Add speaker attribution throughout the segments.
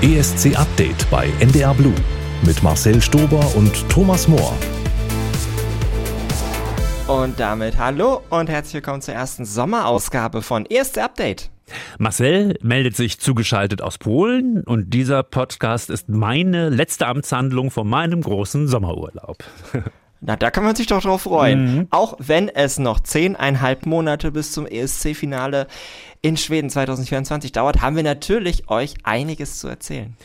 Speaker 1: ESC Update bei NDR Blue mit Marcel Stober und Thomas Mohr.
Speaker 2: Und damit hallo und herzlich willkommen zur ersten Sommerausgabe von ESC Update.
Speaker 3: Marcel meldet sich zugeschaltet aus Polen und dieser Podcast ist meine letzte Amtshandlung von meinem großen Sommerurlaub.
Speaker 2: Na, da kann man sich doch drauf freuen. Mhm. Auch wenn es noch zehneinhalb Monate bis zum ESC-Finale in Schweden 2024 dauert, haben wir natürlich euch einiges zu erzählen.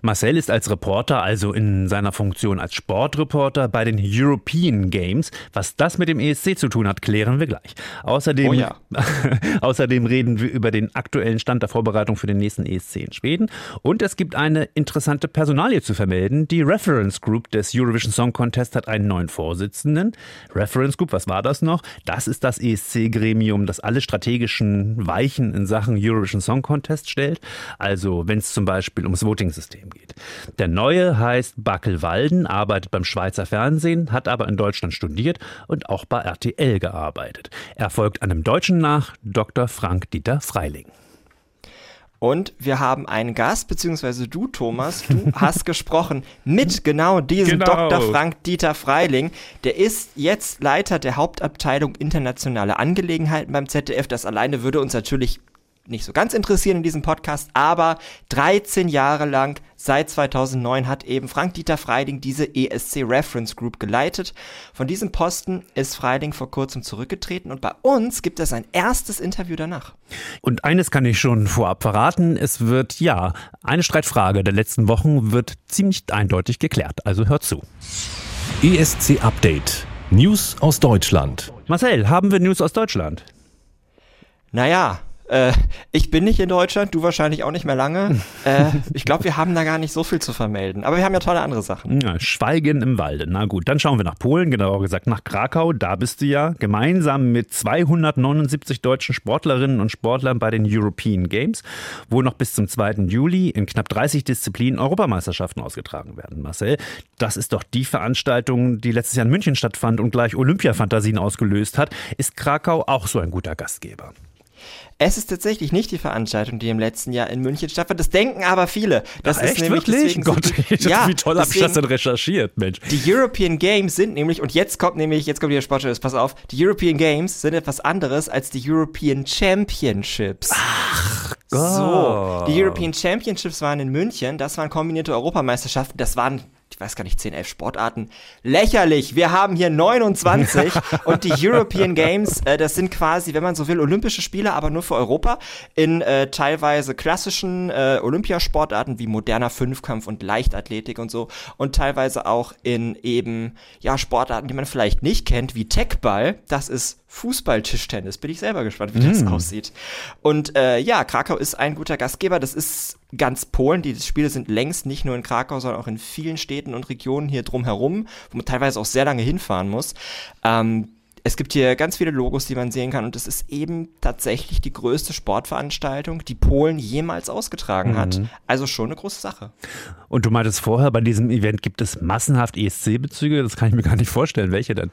Speaker 3: Marcel ist als Reporter, also in seiner Funktion als Sportreporter bei den European Games. Was das mit dem ESC zu tun hat, klären wir gleich. Außerdem, oh ja. außerdem reden wir über den aktuellen Stand der Vorbereitung für den nächsten ESC in Schweden. Und es gibt eine interessante Personalie zu vermelden. Die Reference Group des Eurovision Song Contest hat einen neuen Vorsitzenden. Reference Group, was war das noch? Das ist das ESC-Gremium, das alle strategischen Weichen Weichen in Sachen Eurovision Song Contest stellt, also wenn es zum Beispiel ums Voting-System geht. Der neue heißt Backel Walden, arbeitet beim Schweizer Fernsehen, hat aber in Deutschland studiert und auch bei RTL gearbeitet. Er folgt einem Deutschen nach, Dr. Frank Dieter Freiling.
Speaker 2: Und wir haben einen Gast, beziehungsweise du, Thomas, du hast gesprochen mit genau diesem genau. Dr. Frank Dieter Freiling. Der ist jetzt Leiter der Hauptabteilung internationale Angelegenheiten beim ZDF. Das alleine würde uns natürlich nicht so ganz interessieren in diesem Podcast, aber 13 Jahre lang, seit 2009, hat eben Frank-Dieter Freiding diese ESC Reference Group geleitet. Von diesem Posten ist Freiding vor kurzem zurückgetreten und bei uns gibt es ein erstes Interview danach.
Speaker 3: Und eines kann ich schon vorab verraten, es wird, ja, eine Streitfrage der letzten Wochen wird ziemlich eindeutig geklärt, also hört zu.
Speaker 1: ESC Update. News aus Deutschland.
Speaker 3: Marcel, haben wir News aus Deutschland?
Speaker 2: Naja, äh, ich bin nicht in Deutschland, du wahrscheinlich auch nicht mehr lange. äh, ich glaube, wir haben da gar nicht so viel zu vermelden. Aber wir haben ja tolle andere Sachen.
Speaker 3: Ja, Schweigen im Walde. Na gut, dann schauen wir nach Polen, genauer gesagt nach Krakau. Da bist du ja gemeinsam mit 279 deutschen Sportlerinnen und Sportlern bei den European Games, wo noch bis zum 2. Juli in knapp 30 Disziplinen Europameisterschaften ausgetragen werden. Marcel, das ist doch die Veranstaltung, die letztes Jahr in München stattfand und gleich Olympiafantasien ausgelöst hat. Ist Krakau auch so ein guter Gastgeber?
Speaker 2: Es ist tatsächlich nicht die Veranstaltung, die im letzten Jahr in München stattfand. Das denken aber viele. Das
Speaker 3: Ach,
Speaker 2: ist
Speaker 3: echt, nämlich wirklich? Gott,
Speaker 2: so, ja,
Speaker 3: wie toll habe ich das denn recherchiert, Mensch.
Speaker 2: Die European Games sind nämlich, und jetzt kommt nämlich, jetzt kommt wieder Sportschutz, pass auf, die European Games sind etwas anderes als die European Championships.
Speaker 3: Ach
Speaker 2: Gott. So, die European Championships waren in München, das waren kombinierte Europameisterschaften, das waren ich weiß gar nicht, 10, 11 Sportarten. Lächerlich! Wir haben hier 29 und die European Games, äh, das sind quasi, wenn man so will, Olympische Spiele, aber nur für Europa in äh, teilweise klassischen äh, Olympiasportarten wie moderner Fünfkampf und Leichtathletik und so und teilweise auch in eben, ja, Sportarten, die man vielleicht nicht kennt, wie Techball. Das ist Fußball-Tischtennis. Bin ich selber gespannt, wie mm. das aussieht. Und äh, ja, Krakau ist ein guter Gastgeber. Das ist ganz Polen. Die Spiele sind längst nicht nur in Krakau, sondern auch in vielen Städten und Regionen hier drumherum, wo man teilweise auch sehr lange hinfahren muss. Ähm, es gibt hier ganz viele Logos, die man sehen kann und es ist eben tatsächlich die größte Sportveranstaltung, die Polen jemals ausgetragen mhm. hat. Also schon eine große Sache.
Speaker 3: Und du meintest vorher, bei diesem Event gibt es massenhaft ESC-Bezüge. Das kann ich mir gar nicht vorstellen. Welche denn?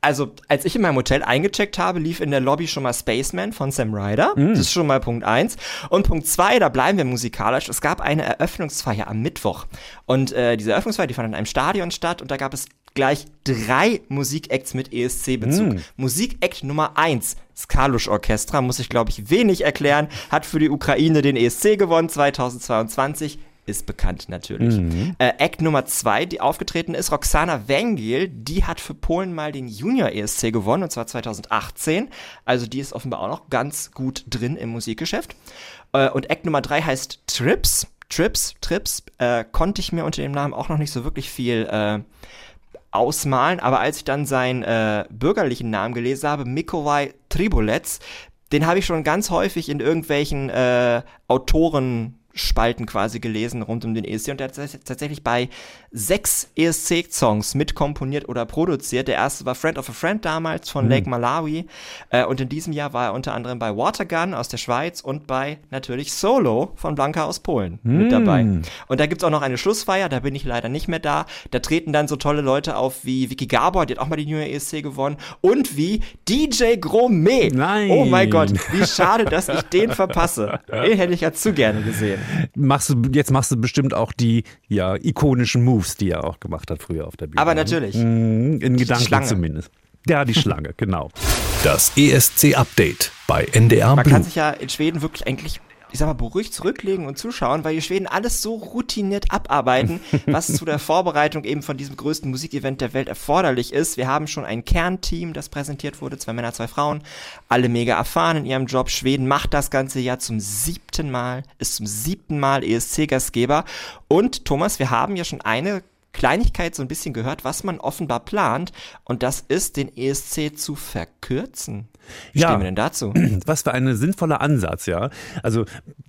Speaker 2: Also als ich in meinem Hotel eingecheckt habe, lief in der Lobby schon mal Spaceman von Sam Ryder. Mm. Das ist schon mal Punkt eins. Und Punkt zwei, da bleiben wir musikalisch. Es gab eine Eröffnungsfeier am Mittwoch. Und äh, diese Eröffnungsfeier, die fand in einem Stadion statt und da gab es gleich drei Musikacts mit ESC-Bezug. Mm. Musikakt Nummer eins, Skalusch Orchestra, muss ich glaube ich wenig erklären, hat für die Ukraine den ESC gewonnen 2022 ist bekannt natürlich. Mhm. Äh, Act Nummer zwei, die aufgetreten ist, Roxana Wengel, die hat für Polen mal den Junior ESC gewonnen, und zwar 2018. Also die ist offenbar auch noch ganz gut drin im Musikgeschäft. Äh, und Act Nummer drei heißt Trips. Trips, Trips, äh, konnte ich mir unter dem Namen auch noch nicht so wirklich viel äh, ausmalen, aber als ich dann seinen äh, bürgerlichen Namen gelesen habe, Mikołaj Tribulec, den habe ich schon ganz häufig in irgendwelchen äh, Autoren Spalten quasi gelesen rund um den ESC und er hat tatsächlich bei sechs ESC-Songs mitkomponiert oder produziert. Der erste war Friend of a Friend damals von mhm. Lake Malawi äh, und in diesem Jahr war er unter anderem bei Watergun aus der Schweiz und bei natürlich Solo von Blanca aus Polen mhm. mit dabei. Und da gibt's auch noch eine Schlussfeier, da bin ich leider nicht mehr da. Da treten dann so tolle Leute auf wie Vicky Gabor, die hat auch mal die New Year ESC gewonnen und wie DJ Gromet.
Speaker 3: Nein.
Speaker 2: Oh mein Gott, wie schade, dass ich den verpasse. Den hätte ich ja zu gerne gesehen.
Speaker 3: Machst du, jetzt machst du bestimmt auch die ja, ikonischen Moves, die er auch gemacht hat früher auf der Bühne.
Speaker 2: Aber natürlich.
Speaker 3: Mhm, in Gedanken zumindest. Ja, die Schlange, genau.
Speaker 1: Das ESC-Update bei NDR
Speaker 2: Man
Speaker 1: Blue.
Speaker 2: kann sich ja in Schweden wirklich eigentlich ich sag mal, beruhigt zurücklegen und zuschauen, weil die Schweden alles so routiniert abarbeiten, was zu der Vorbereitung eben von diesem größten Musikevent der Welt erforderlich ist. Wir haben schon ein Kernteam, das präsentiert wurde, zwei Männer, zwei Frauen, alle mega erfahren in ihrem Job. Schweden macht das ganze Jahr zum siebten Mal, ist zum siebten Mal ESC-Gastgeber. Und Thomas, wir haben ja schon eine Kleinigkeit so ein bisschen gehört, was man offenbar plant, und das ist, den ESC zu verkürzen. Wie ja, stehen wir denn dazu?
Speaker 3: Was für ein sinnvoller Ansatz, ja. Also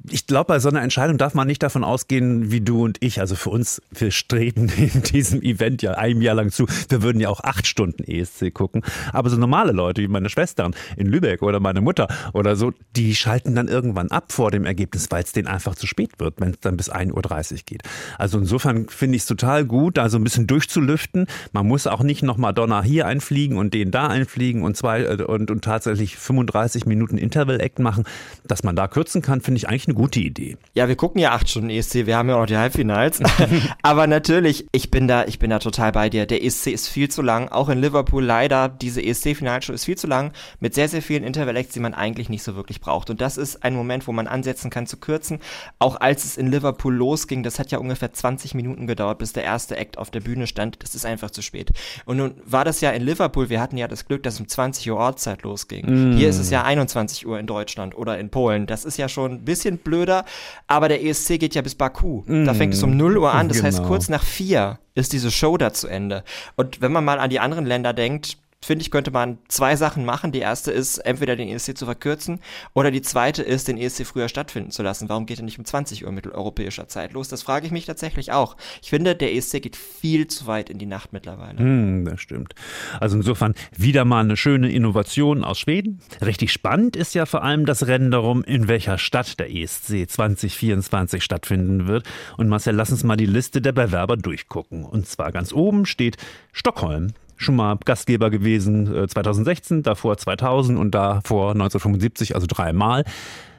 Speaker 3: ich glaube, bei so einer Entscheidung darf man nicht davon ausgehen, wie du und ich. Also für uns, wir streben in diesem Event ja ein Jahr lang zu. Wir würden ja auch acht Stunden ESC gucken. Aber so normale Leute wie meine Schwestern in Lübeck oder meine Mutter oder so, die schalten dann irgendwann ab vor dem Ergebnis, weil es denen einfach zu spät wird, wenn es dann bis 1.30 Uhr geht. Also insofern finde ich es total gut, da so ein bisschen durchzulüften. Man muss auch nicht nochmal Donner hier einfliegen und den da einfliegen und zwei äh, und, und tatsächlich 35 Minuten Interval-Act machen. Dass man da kürzen kann, finde ich eigentlich eine gute Idee.
Speaker 2: Ja, wir gucken ja acht Stunden ESC, wir haben ja auch noch die Halbfinals. Aber natürlich, ich bin da, ich bin da total bei dir. Der ESC ist viel zu lang. Auch in Liverpool leider, diese ESC-Finalshow ist viel zu lang, mit sehr, sehr vielen Interval-Acts, die man eigentlich nicht so wirklich braucht. Und das ist ein Moment, wo man ansetzen kann zu kürzen. Auch als es in Liverpool losging, das hat ja ungefähr 20 Minuten gedauert, bis der erste Act auf der Bühne stand. Das ist einfach zu spät. Und nun war das ja in Liverpool, wir hatten ja das Glück, dass um 20 Uhr Ortszeit losging. Mm. Hier ist es ja 21 Uhr in Deutschland oder in Polen. Das ist ja schon ein bisschen blöder, aber der ESC geht ja bis Baku. Mm. Da fängt es um 0 Uhr an, das genau. heißt kurz nach 4 ist diese Show da zu Ende. Und wenn man mal an die anderen Länder denkt, finde ich, könnte man zwei Sachen machen. Die erste ist, entweder den ESC zu verkürzen oder die zweite ist, den ESC früher stattfinden zu lassen. Warum geht er nicht um 20 Uhr mitteleuropäischer Zeit los? Das frage ich mich tatsächlich auch. Ich finde, der ESC geht viel zu weit in die Nacht mittlerweile.
Speaker 3: Mm, das stimmt. Also insofern wieder mal eine schöne Innovation aus Schweden. Richtig spannend ist ja vor allem das Rennen darum, in welcher Stadt der ESC 2024 stattfinden wird. Und Marcel, lass uns mal die Liste der Bewerber durchgucken. Und zwar ganz oben steht Stockholm schon mal Gastgeber gewesen, 2016, äh, davor 2000 und davor 1975, also dreimal.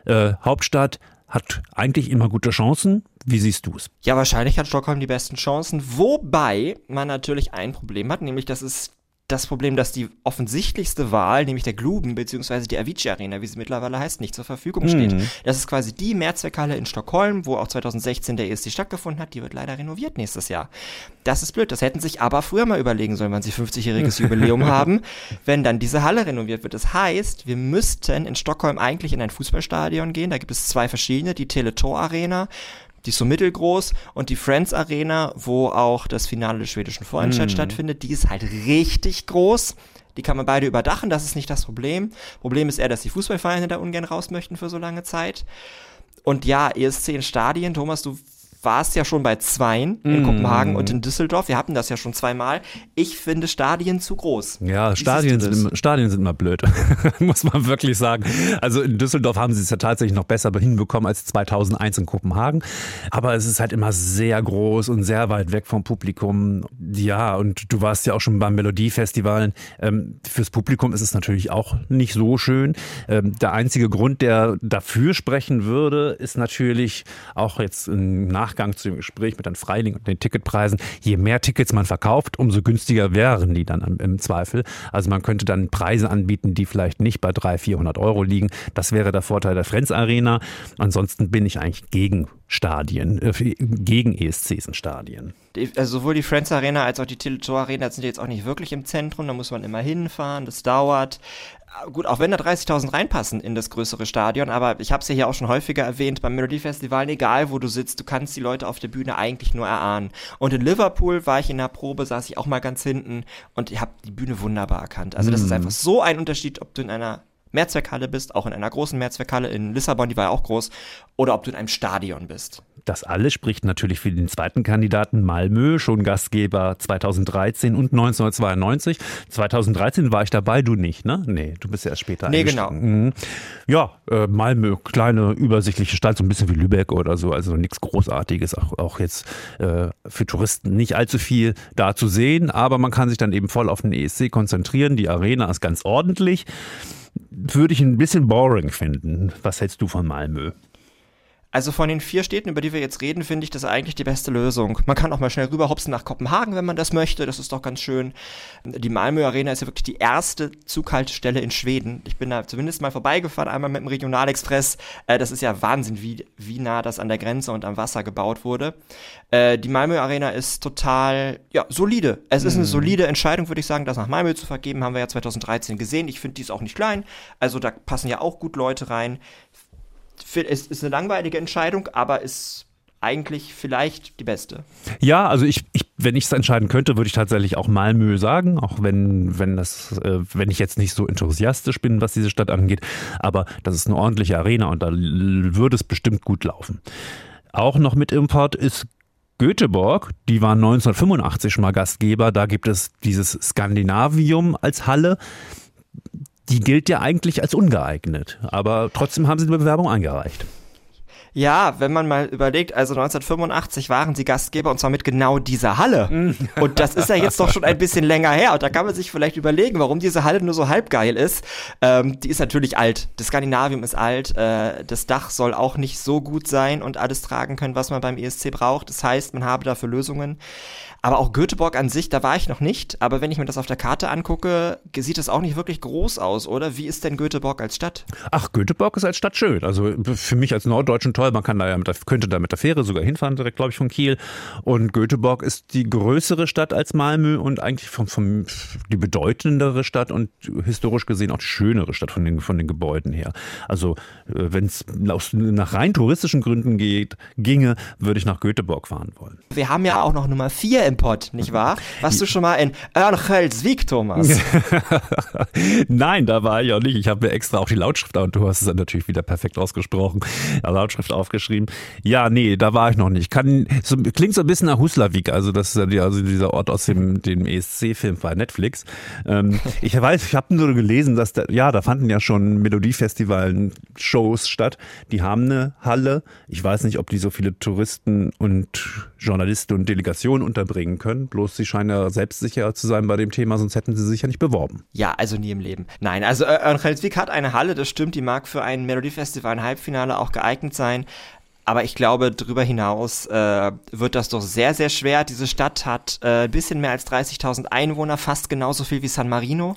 Speaker 3: Äh, Hauptstadt hat eigentlich immer gute Chancen. Wie siehst du es?
Speaker 2: Ja, wahrscheinlich hat Stockholm die besten Chancen, wobei man natürlich ein Problem hat, nämlich dass es das Problem, dass die offensichtlichste Wahl, nämlich der Gluben bzw. die Avicii Arena, wie sie mittlerweile heißt, nicht zur Verfügung steht. Mhm. Das ist quasi die Mehrzweckhalle in Stockholm, wo auch 2016 der ESC stattgefunden hat. Die wird leider renoviert nächstes Jahr. Das ist blöd. Das hätten sich aber früher mal überlegen sollen, wann sie 50-jähriges Jubiläum haben, wenn dann diese Halle renoviert wird. Das heißt, wir müssten in Stockholm eigentlich in ein Fußballstadion gehen. Da gibt es zwei verschiedene, die Teletor Arena die ist so mittelgroß und die Friends Arena, wo auch das Finale des schwedischen Vorentscheids mm. stattfindet, die ist halt richtig groß. Die kann man beide überdachen, das ist nicht das Problem. Problem ist eher, dass die Fußballvereine da ungern raus möchten für so lange Zeit. Und ja, ESC in Stadien, Thomas, du warst ja schon bei zweien in mm. Kopenhagen und in Düsseldorf. Wir hatten das ja schon zweimal. Ich finde Stadien zu groß.
Speaker 3: Ja, Stadien sind, immer, Stadien sind immer blöd, muss man wirklich sagen. Also in Düsseldorf haben sie es ja tatsächlich noch besser hinbekommen als 2001 in Kopenhagen. Aber es ist halt immer sehr groß und sehr weit weg vom Publikum. Ja, und du warst ja auch schon beim Melodiefestivalen. Ähm, fürs Publikum ist es natürlich auch nicht so schön. Ähm, der einzige Grund, der dafür sprechen würde, ist natürlich auch jetzt im Nachhinein Nachgang zu dem Gespräch mit Herrn Freiling und den Ticketpreisen, je mehr Tickets man verkauft, umso günstiger wären die dann im Zweifel. Also man könnte dann Preise anbieten, die vielleicht nicht bei 300, 400 Euro liegen. Das wäre der Vorteil der Friends Arena. Ansonsten bin ich eigentlich gegen Stadien, äh, gegen ESCs in Stadien.
Speaker 2: Also sowohl die Friends Arena als auch die Teletor Arena sind jetzt auch nicht wirklich im Zentrum, da muss man immer hinfahren, das dauert gut, auch wenn da 30.000 reinpassen in das größere Stadion, aber ich habe es ja hier auch schon häufiger erwähnt, beim Melody Festival, egal wo du sitzt, du kannst die Leute auf der Bühne eigentlich nur erahnen. Und in Liverpool war ich in der Probe, saß ich auch mal ganz hinten und ich habe die Bühne wunderbar erkannt. Also das ist mhm. einfach so ein Unterschied, ob du in einer Mehrzweckhalle bist, auch in einer großen Mehrzweckhalle in Lissabon, die war ja auch groß, oder ob du in einem Stadion bist.
Speaker 3: Das alles spricht natürlich für den zweiten Kandidaten Malmö, schon Gastgeber 2013 und 1992. 2013 war ich dabei, du nicht, ne? Nee, du bist ja erst später
Speaker 2: Nee, genau.
Speaker 3: Mhm. Ja, äh, Malmö, kleine übersichtliche Stadt, so ein bisschen wie Lübeck oder so, also nichts Großartiges, auch, auch jetzt äh, für Touristen nicht allzu viel da zu sehen, aber man kann sich dann eben voll auf den ESC konzentrieren. Die Arena ist ganz ordentlich würde ich ein bisschen boring finden. Was hältst du von Malmö?
Speaker 2: Also von den vier Städten, über die wir jetzt reden, finde ich das eigentlich die beste Lösung. Man kann auch mal schnell rüberhopsen nach Kopenhagen, wenn man das möchte. Das ist doch ganz schön. Die Malmö Arena ist ja wirklich die erste Zughaltestelle in Schweden. Ich bin da zumindest mal vorbeigefahren, einmal mit dem Regionalexpress. Äh, das ist ja Wahnsinn, wie, wie nah das an der Grenze und am Wasser gebaut wurde. Äh, die Malmö Arena ist total, ja, solide. Es ist eine mhm. solide Entscheidung, würde ich sagen, das nach Malmö zu vergeben. Haben wir ja 2013 gesehen. Ich finde, die ist auch nicht klein. Also da passen ja auch gut Leute rein es ist eine langweilige Entscheidung, aber ist eigentlich vielleicht die beste.
Speaker 3: Ja, also ich, ich wenn ich es entscheiden könnte, würde ich tatsächlich auch Malmö sagen, auch wenn, wenn, das, äh, wenn ich jetzt nicht so enthusiastisch bin, was diese Stadt angeht. Aber das ist eine ordentliche Arena und da würde es bestimmt gut laufen. Auch noch mit Import ist Göteborg, die waren 1985 schon mal Gastgeber. Da gibt es dieses Skandinavium als Halle die gilt ja eigentlich als ungeeignet. Aber trotzdem haben sie eine Bewerbung eingereicht.
Speaker 2: Ja, wenn man mal überlegt, also 1985 waren sie Gastgeber und zwar mit genau dieser Halle. Mhm. und das ist ja jetzt doch schon ein bisschen länger her. Und da kann man sich vielleicht überlegen, warum diese Halle nur so halb geil ist. Ähm, die ist natürlich alt. Das Skandinavium ist alt. Äh, das Dach soll auch nicht so gut sein und alles tragen können, was man beim ESC braucht. Das heißt, man habe dafür Lösungen. Aber auch Göteborg an sich, da war ich noch nicht. Aber wenn ich mir das auf der Karte angucke, sieht das auch nicht wirklich groß aus, oder? Wie ist denn Göteborg als Stadt?
Speaker 3: Ach, Göteborg ist als Stadt schön. Also für mich als Norddeutschen toll. Man kann da ja mit der, könnte da mit der Fähre sogar hinfahren, direkt, glaube ich, von Kiel. Und Göteborg ist die größere Stadt als Malmö und eigentlich vom, vom, die bedeutendere Stadt und historisch gesehen auch die schönere Stadt von den, von den Gebäuden her. Also äh, wenn es nach rein touristischen Gründen geht, ginge, würde ich nach Göteborg fahren wollen.
Speaker 2: Wir haben ja auch noch Nummer vier im Pod, nicht wahr? Warst du schon mal in Örnsköldsvik, Thomas?
Speaker 3: Nein, da war ich auch nicht. Ich habe mir extra auch die Lautschrift, und du hast es dann natürlich wieder perfekt ausgesprochen, ja, Lautschrift aufgeschrieben. Ja, nee, da war ich noch nicht. Kann, so, klingt so ein bisschen nach Huslavik, also das ist ja also dieser Ort aus dem, dem ESC-Film bei Netflix. Ähm, ich weiß, ich habe nur gelesen, dass da, ja, da fanden ja schon Melodiefestivalen Shows statt. Die haben eine Halle. Ich weiß nicht, ob die so viele Touristen und Journalisten und Delegationen unterbringen bringen können. Bloß sie scheinen ja selbstsicher zu sein bei dem Thema, sonst hätten sie sich ja nicht beworben.
Speaker 2: Ja, also nie im Leben. Nein, also äh, Örnsköldsvik hat eine Halle, das stimmt, die mag für ein Melodiefestival, ein Halbfinale auch geeignet sein. Aber ich glaube, darüber hinaus äh, wird das doch sehr, sehr schwer. Diese Stadt hat äh, ein bisschen mehr als 30.000 Einwohner, fast genauso viel wie San Marino.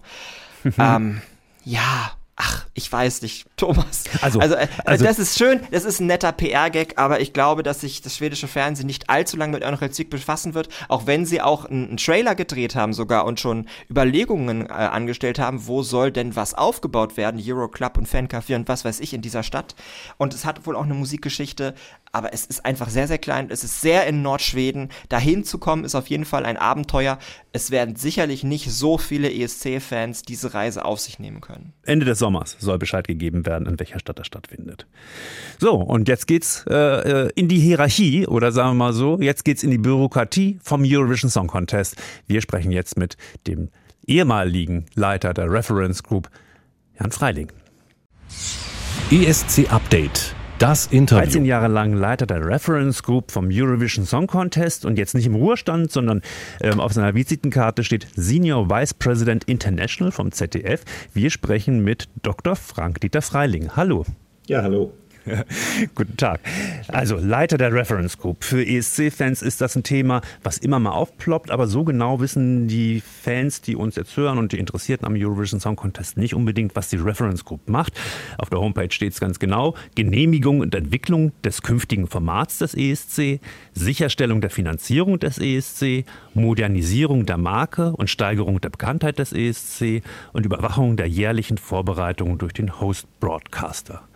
Speaker 2: ähm, ja, Ach, ich weiß nicht, Thomas. Also, also, äh, also, das ist schön, das ist ein netter PR-Gag, aber ich glaube, dass sich das schwedische Fernsehen nicht allzu lange mit Örnsköldsvik befassen wird, auch wenn sie auch einen, Trailer gedreht haben sogar und schon Überlegungen äh, angestellt haben, wo soll denn was aufgebaut werden, Euroclub und Fancafé und was weiß ich in dieser Stadt. Und es hat wohl auch eine Musikgeschichte, aber es ist einfach sehr, sehr klein. Es ist sehr in Nordschweden. Dahin zu kommen ist auf jeden Fall ein Abenteuer. Es werden sicherlich nicht so viele ESC-Fans diese Reise auf sich nehmen können.
Speaker 3: Ende des Sommers soll Bescheid gegeben werden, in welcher Stadt das stattfindet. So, und jetzt geht's äh, äh in die Hierarchie oder sagen wir mal so, jetzt geht's in die Bürokratie vom Eurovision Song Contest. Wir sprechen jetzt mit dem ehemaligen Leiter der Reference Group, Jan Freiling.
Speaker 1: ESC Update das Interview.
Speaker 3: 13 Jahre lang Leiter der Reference Group vom Eurovision Song Contest und jetzt nicht im Ruhestand, sondern ähm, auf seiner Visitenkarte steht Senior Vice President International vom ZDF. Wir sprechen mit Dr. Frank-Dieter Freiling. Hallo.
Speaker 4: Ja, hallo.
Speaker 3: Guten Tag. Also Leiter der Reference Group. Für ESC-Fans ist das ein Thema, was immer mal aufploppt, aber so genau wissen die Fans, die uns jetzt hören und die Interessierten am Eurovision Song Contest nicht unbedingt, was die Reference Group macht. Auf der Homepage steht es ganz genau. Genehmigung und Entwicklung des künftigen Formats des ESC, Sicherstellung der Finanzierung des ESC, Modernisierung der Marke und Steigerung der Bekanntheit des ESC und Überwachung der jährlichen Vorbereitungen durch den Host Broadcaster.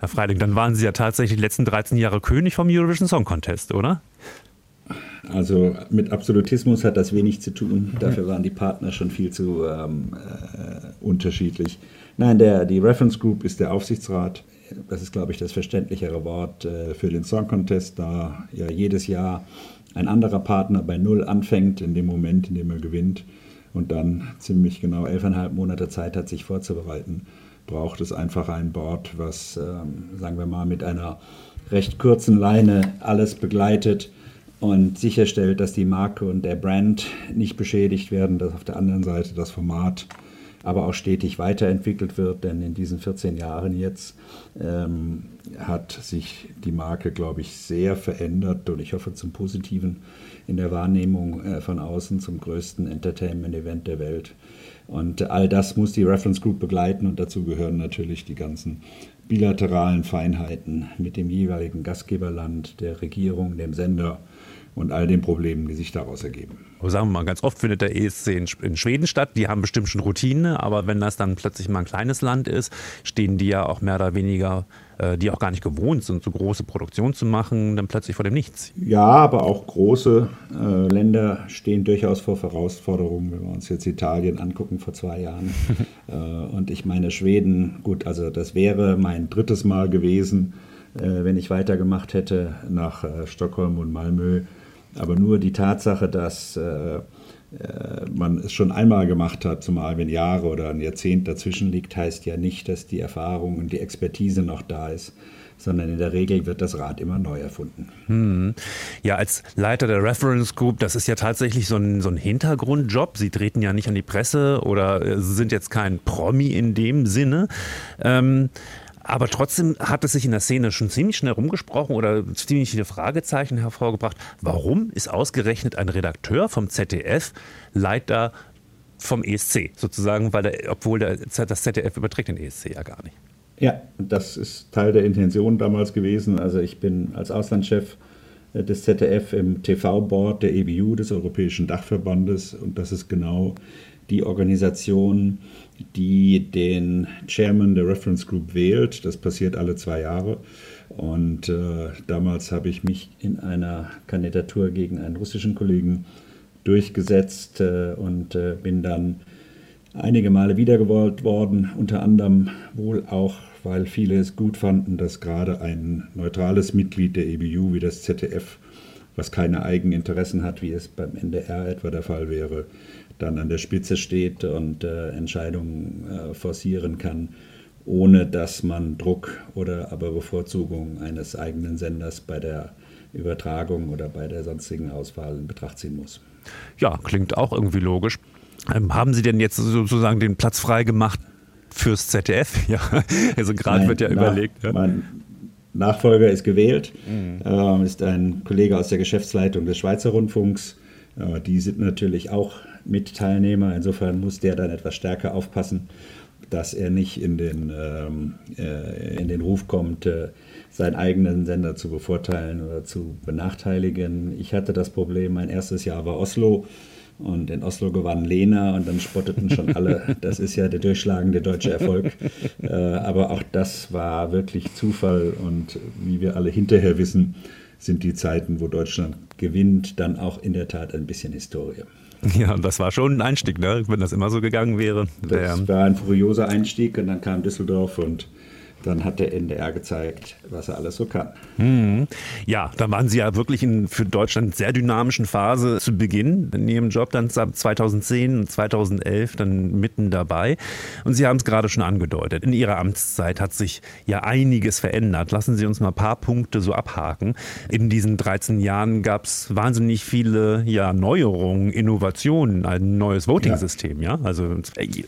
Speaker 3: Herr Freiling, dann waren Sie ja tatsächlich die letzten 13 Jahre König vom Eurovision Song Contest, oder?
Speaker 4: Also mit Absolutismus hat das wenig zu tun. Dafür waren die Partner schon viel zu ähm, äh, unterschiedlich. Nein, der, die Reference Group ist der Aufsichtsrat. Das ist, glaube ich, das verständlichere Wort äh, für den Song Contest, da ja jedes Jahr ein anderer Partner bei Null anfängt, in dem Moment, in dem er gewinnt und dann ziemlich genau elfeinhalb Monate Zeit hat, sich vorzubereiten braucht es einfach ein Board, was, ähm, sagen wir mal, mit einer recht kurzen Leine alles begleitet und sicherstellt, dass die Marke und der Brand nicht beschädigt werden, dass auf der anderen Seite das Format aber auch stetig weiterentwickelt wird, denn in diesen 14 Jahren jetzt ähm, hat sich die Marke, glaube ich, sehr verändert und ich hoffe zum Positiven in der Wahrnehmung äh, von außen zum größten Entertainment-Event der Welt. Und all das muss die Reference Group begleiten und dazu gehören natürlich die ganzen bilateralen Feinheiten mit dem jeweiligen Gastgeberland, der Regierung, dem Sender und all den Problemen, die sich daraus ergeben.
Speaker 3: Aber sagen wir mal, ganz oft findet der ESC in, Schweden statt. Die haben bestimmt schon Routine, aber wenn das dann plötzlich mal ein kleines Land ist, stehen die ja auch mehr oder weniger, die auch gar nicht gewohnt sind, so große Produktionen zu machen, dann plötzlich vor dem Nichts.
Speaker 4: Ja, aber auch große äh, Länder stehen durchaus vor Herausforderungen, wenn wir uns jetzt Italien angucken vor zwei Jahren. äh, und ich meine, Schweden, gut, also das wäre mein drittes Mal gewesen, äh, wenn ich weitergemacht hätte nach äh, Stockholm und Malmö aber nur die Tatsache, dass äh, äh, man es schon einmal gemacht hat, zumal wenn Jahre oder ein Jahrzehnt dazwischen liegt, heißt ja nicht, dass die Erfahrung und die Expertise noch da ist sondern in der Regel wird das Rad immer neu erfunden.
Speaker 3: Hm. Ja, als Leiter der Reference Group, das ist ja tatsächlich so ein, so ein Hintergrundjob. Sie treten ja nicht an die Presse oder äh, sind jetzt kein Promi in dem Sinne. Ähm, aber trotzdem hat es sich in der Szene schon ziemlich schnell rumgesprochen oder ziemlich viele Fragezeichen hervorgebracht. Warum ist ausgerechnet ein Redakteur vom ZDF Leiter vom ESC sozusagen, weil der, obwohl der, das ZDF überträgt den ESC ja gar nicht.
Speaker 4: Ja, das ist Teil der Intention damals gewesen. Also ich bin als Auslandschef äh, des ZDF im TV-Board der EBU, des Europäischen Dachverbandes, und das ist genau die Organisation, die den Chairman der Reference Group wählt. Das passiert alle zwei Jahre. Und äh, damals habe ich mich in einer Kandidatur gegen einen russischen Kollegen durchgesetzt äh, und äh, bin dann einige Male wiedergewählt worden, unter anderem wohl auch, weil viele es gut fanden, dass gerade ein neutrales Mitglied der EBU wie das ZDF, was keine eigenen Interessen hat, wie es beim NDR etwa der Fall wäre, dann an der Spitze steht und äh, Entscheidungen äh, forcieren kann, ohne dass man Druck oder aber Bevorzugung eines eigenen Senders bei der Übertragung oder bei der sonstigen Auswahl in Betracht ziehen muss.
Speaker 3: Ja, klingt auch irgendwie logisch. Ähm, haben Sie denn jetzt sozusagen den Platz frei gemacht fürs ZDF? Ja, also gerade wird ja nach, überlegt. Ja.
Speaker 4: Mein Nachfolger ist gewählt, mhm. äh, ist ein Kollege aus der Geschäftsleitung des Schweizer Rundfunks. Äh, die sind natürlich auch Mitteilnehmer. Insofern muss der dann etwas stärker aufpassen, dass er nicht in den, ähm, äh, in den Ruf kommt, äh, seinen eigenen Sender zu bevorteilen oder zu benachteiligen. Ich hatte das Problem, mein erstes Jahr war Oslo. Und in Oslo gewann Lena und dann spotteten schon alle, das ist ja der durchschlagende deutsche Erfolg. Äh, aber auch das war wirklich Zufall und wie wir alle hinterher wissen, sind die Zeiten, wo Deutschland gewinnt, dann auch in der Tat ein bisschen Historie.
Speaker 3: Ja, das war schon ein Einstieg, ne? wenn das immer so gegangen wäre.
Speaker 4: Das war ein furioser Einstieg und dann kam Düsseldorf und dann hat der NDR gezeigt, was er alles so kann.
Speaker 3: Hm. Ja, da waren Sie ja wirklich in für Deutschland sehr dynamischen Phase zu Beginn in Ihrem Job, dann 2010 und 2011 dann mitten dabei. Und Sie haben es gerade schon angedeutet, in Ihrer Amtszeit hat sich ja einiges verändert. Lassen Sie uns mal ein paar Punkte so abhaken. In diesen 13 Jahren gab es wahnsinnig viele ja, Neuerungen, Innovationen, ein neues Voting-System. Ja. ja. Also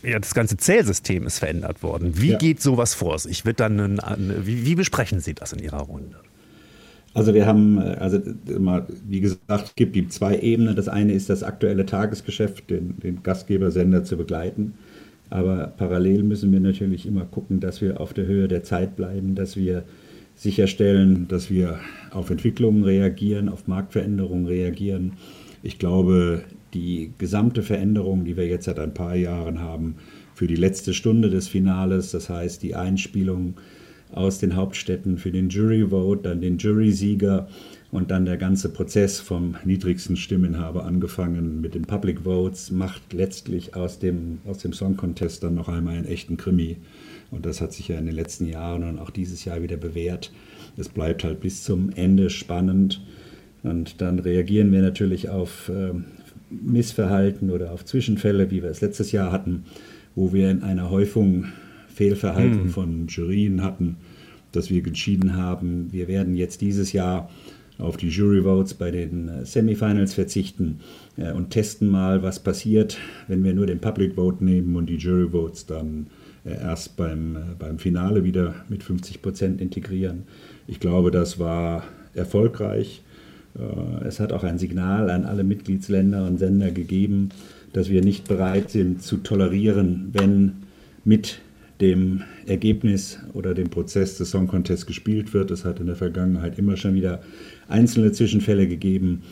Speaker 3: ja, das ganze Zählsystem ist verändert worden. Wie ja. geht sowas vor sich? Wird dann, ein, wie, wie besprechen Sie das in Ihrer Runde?
Speaker 4: Also wir haben, äh, also wie gesagt, es gibt zwei Ebenen. Das eine ist das aktuelle Tagesgeschäft, den, den Gastgebersender zu begleiten. Aber parallel müssen wir natürlich immer gucken, dass wir auf der Höhe der Zeit bleiben, dass wir sicherstellen, dass wir auf Entwicklungen reagieren, auf Marktveränderungen reagieren. Ich glaube, die gesamte Veränderung, die wir jetzt seit ein paar Jahren haben, für die letzte Stunde des Finales, das heißt die Einspielung aus den Hauptstädten für den Jury Vote, dann den Jury-Sieger und dann der ganze Prozess vom niedrigsten Stimmenhaber angefangen mit den Public Votes macht letztlich aus dem, aus dem Song Contest dann noch einmal einen echten Krimi. Und das hat sich ja in den letzten Jahren und auch dieses Jahr wieder bewährt. Es bleibt halt bis zum Ende spannend. Und dann reagieren wir natürlich auf äh, Missverhalten oder auf Zwischenfälle, wie wir es letztes Jahr hatten wo wir in einer Häufung Fehlverhalten mhm. von Jurien hatten, dass wir entschieden haben, wir werden jetzt dieses Jahr auf die Jury Votes bei den äh, Semifinals verzichten äh, und testen mal, was passiert, wenn wir nur den Public Vote nehmen und die Jury Votes dann äh, erst beim, beim Finale wieder mit 50 Prozent integrieren. Ich glaube, das war erfolgreich. Es hat auch ein Signal an alle Mitgliedsländer und Sender gegeben, dass wir nicht bereit sind zu tolerieren, wenn mit dem Ergebnis oder dem Prozess des Song Contests gespielt wird. Es hat in der Vergangenheit immer schon wieder einzelne Zwischenfälle gegeben,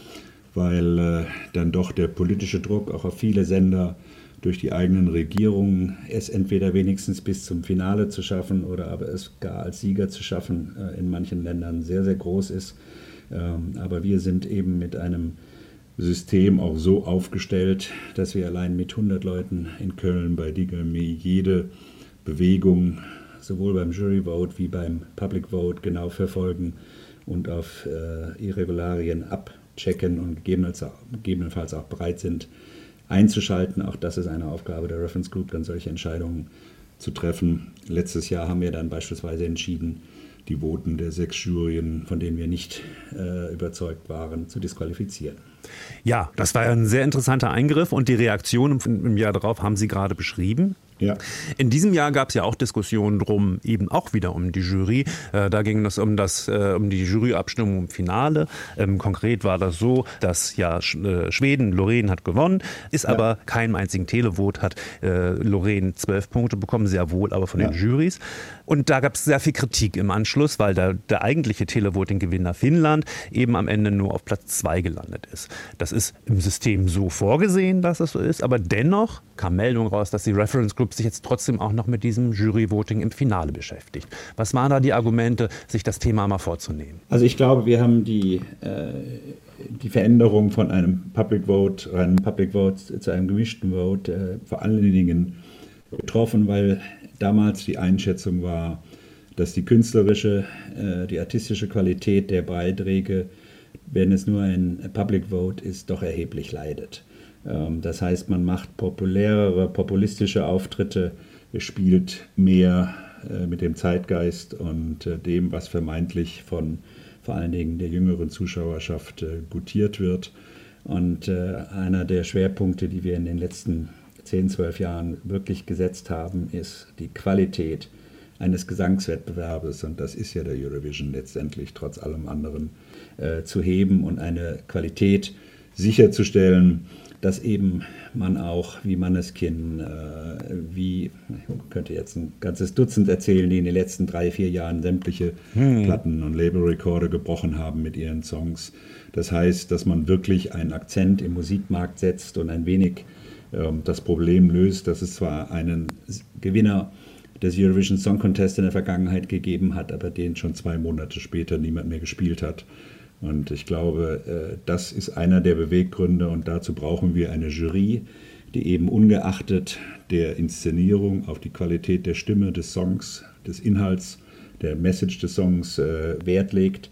Speaker 4: weil äh, dann doch der politische Druck auch auf viele Sender durch die eigenen Regierungen es entweder wenigstens bis zum Finale zu schaffen oder aber es gar als Sieger zu schaffen äh, in manchen Ländern sehr, sehr groß ist. Ähm, aber wir sind eben mit einem System auch so aufgestellt, dass wir allein mit 100 Leuten in Köln bei Digami jede Bewegung sowohl beim Jury Vote wie beim Public Vote genau verfolgen und auf äh, Irregularien abchecken und gegebenenfalls auch bereit sind einzuschalten. Auch das ist eine Aufgabe der Reference Group, dann solche Entscheidungen zu treffen. Letztes Jahr haben wir dann beispielsweise entschieden, die Voten der sechs Juryen, von denen wir nicht äh, überzeugt waren, zu disqualifizieren.
Speaker 3: Ja, das war ein sehr interessanter Eingriff und die Reaktion im, im Jahr darauf haben Sie gerade beschrieben. Ja. In diesem Jahr gab es ja auch Diskussionen drum, eben auch wieder um die Jury. Äh, da ging es um, das, äh, um die Juryabstimmung im Finale. Ähm, konkret war das so, dass ja äh, Schweden, Lorraine hat gewonnen, ist ja. aber keinen einzigen Televot, hat äh, Lorraine zwölf Punkte bekommen, sehr wohl aber von ja. den Jurys. Und da gab es sehr viel Kritik im Anschluss, weil der, der eigentliche Televoting-Gewinner Finnland eben am Ende nur auf Platz zwei gelandet ist. Das ist im System so vorgesehen, dass es so ist, aber dennoch kam Meldung raus, dass die Reference Group sich jetzt trotzdem auch noch mit diesem Jury-Voting im Finale beschäftigt. Was waren da die Argumente, sich das Thema mal vorzunehmen?
Speaker 4: Also ich glaube, wir haben die, äh, die Veränderung von einem Public Vote, einem Public Vote zu einem gemischten Vote äh, vor allen Dingen getroffen, weil damals die Einschätzung war, dass die künstlerische, äh, die artistische Qualität der Beiträge, wenn es nur ein Public Vote ist, doch erheblich leidet. Ähm, das heißt, man macht populärere, populistische Auftritte, spielt mehr äh, mit dem Zeitgeist und äh, dem, was vermeintlich von vor allen Dingen der jüngeren Zuschauerschaft äh, gutiert wird. Und einer der Schwerpunkte, die wir in den letzten 10, 12 Jahren wirklich gesetzt haben, ist die Qualität eines Gesangswettbewerbes. Und das ist ja der Eurovision letztendlich trotz allem anderen zu heben und eine Qualität sicherzustellen, dass eben man auch, wie Manneskin, äh, wie, ich könnte jetzt ein ganzes Dutzend erzählen, die in den letzten drei, vier Jahren sämtliche hm. Platten und Labelrekorde gebrochen haben mit ihren Songs. Das heißt, dass man wirklich einen Akzent im Musikmarkt setzt und ein wenig ähm, das Problem löst, dass es zwar einen Gewinner des Eurovision Song Contest in der Vergangenheit gegeben hat, aber den schon zwei Monate später niemand mehr gespielt hat. Und ich glaube, äh, das ist einer der Beweggründe und dazu brauchen wir eine Jury, die eben ungeachtet der Inszenierung auf die Qualität der Stimme, des Songs, des Inhalts, der Message des Songs äh, Wert legt.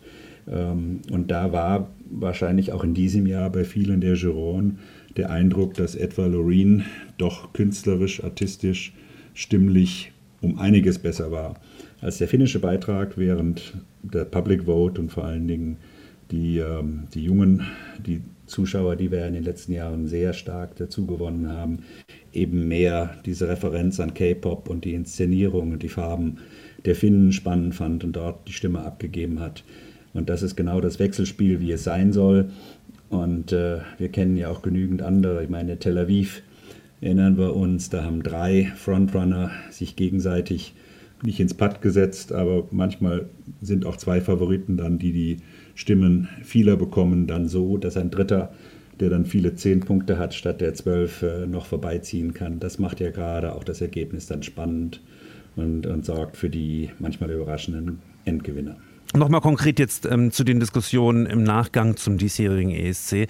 Speaker 4: Ähm, und da war wahrscheinlich auch in diesem Jahr bei vielen der Juroren der Eindruck, dass etwa Loreen doch künstlerisch, artistisch, stimmlich um einiges besser war als der finnische Beitrag, während der Public Vote und vor allen Dingen die, ähm, die Jungen, die Zuschauer, die wir in den letzten Jahren sehr stark dazu gewonnen haben, eben mehr diese Referenz an K-Pop und die Inszenierung und die Farben der Finnen spannend fand und dort die Stimme abgegeben hat. Und das ist genau das Wechselspiel, wie es sein soll. Und äh, wir kennen ja auch genügend andere. Ich meine, Tel Aviv erinnern wir uns, da haben drei Frontrunner sich gegenseitig nicht ins Pad gesetzt, aber manchmal sind auch zwei Favoriten dann, die die Stimmen vieler bekommen, dann so, dass ein Dritter, der dann viele zehn Punkte hat, statt der zwölf äh, noch vorbeiziehen kann. Das macht ja gerade auch das Ergebnis dann spannend und, und sorgt für die manchmal überraschenden Endgewinner.
Speaker 3: Nochmal konkret jetzt ähm, zu den Diskussionen im Nachgang zum diesjährigen ESC.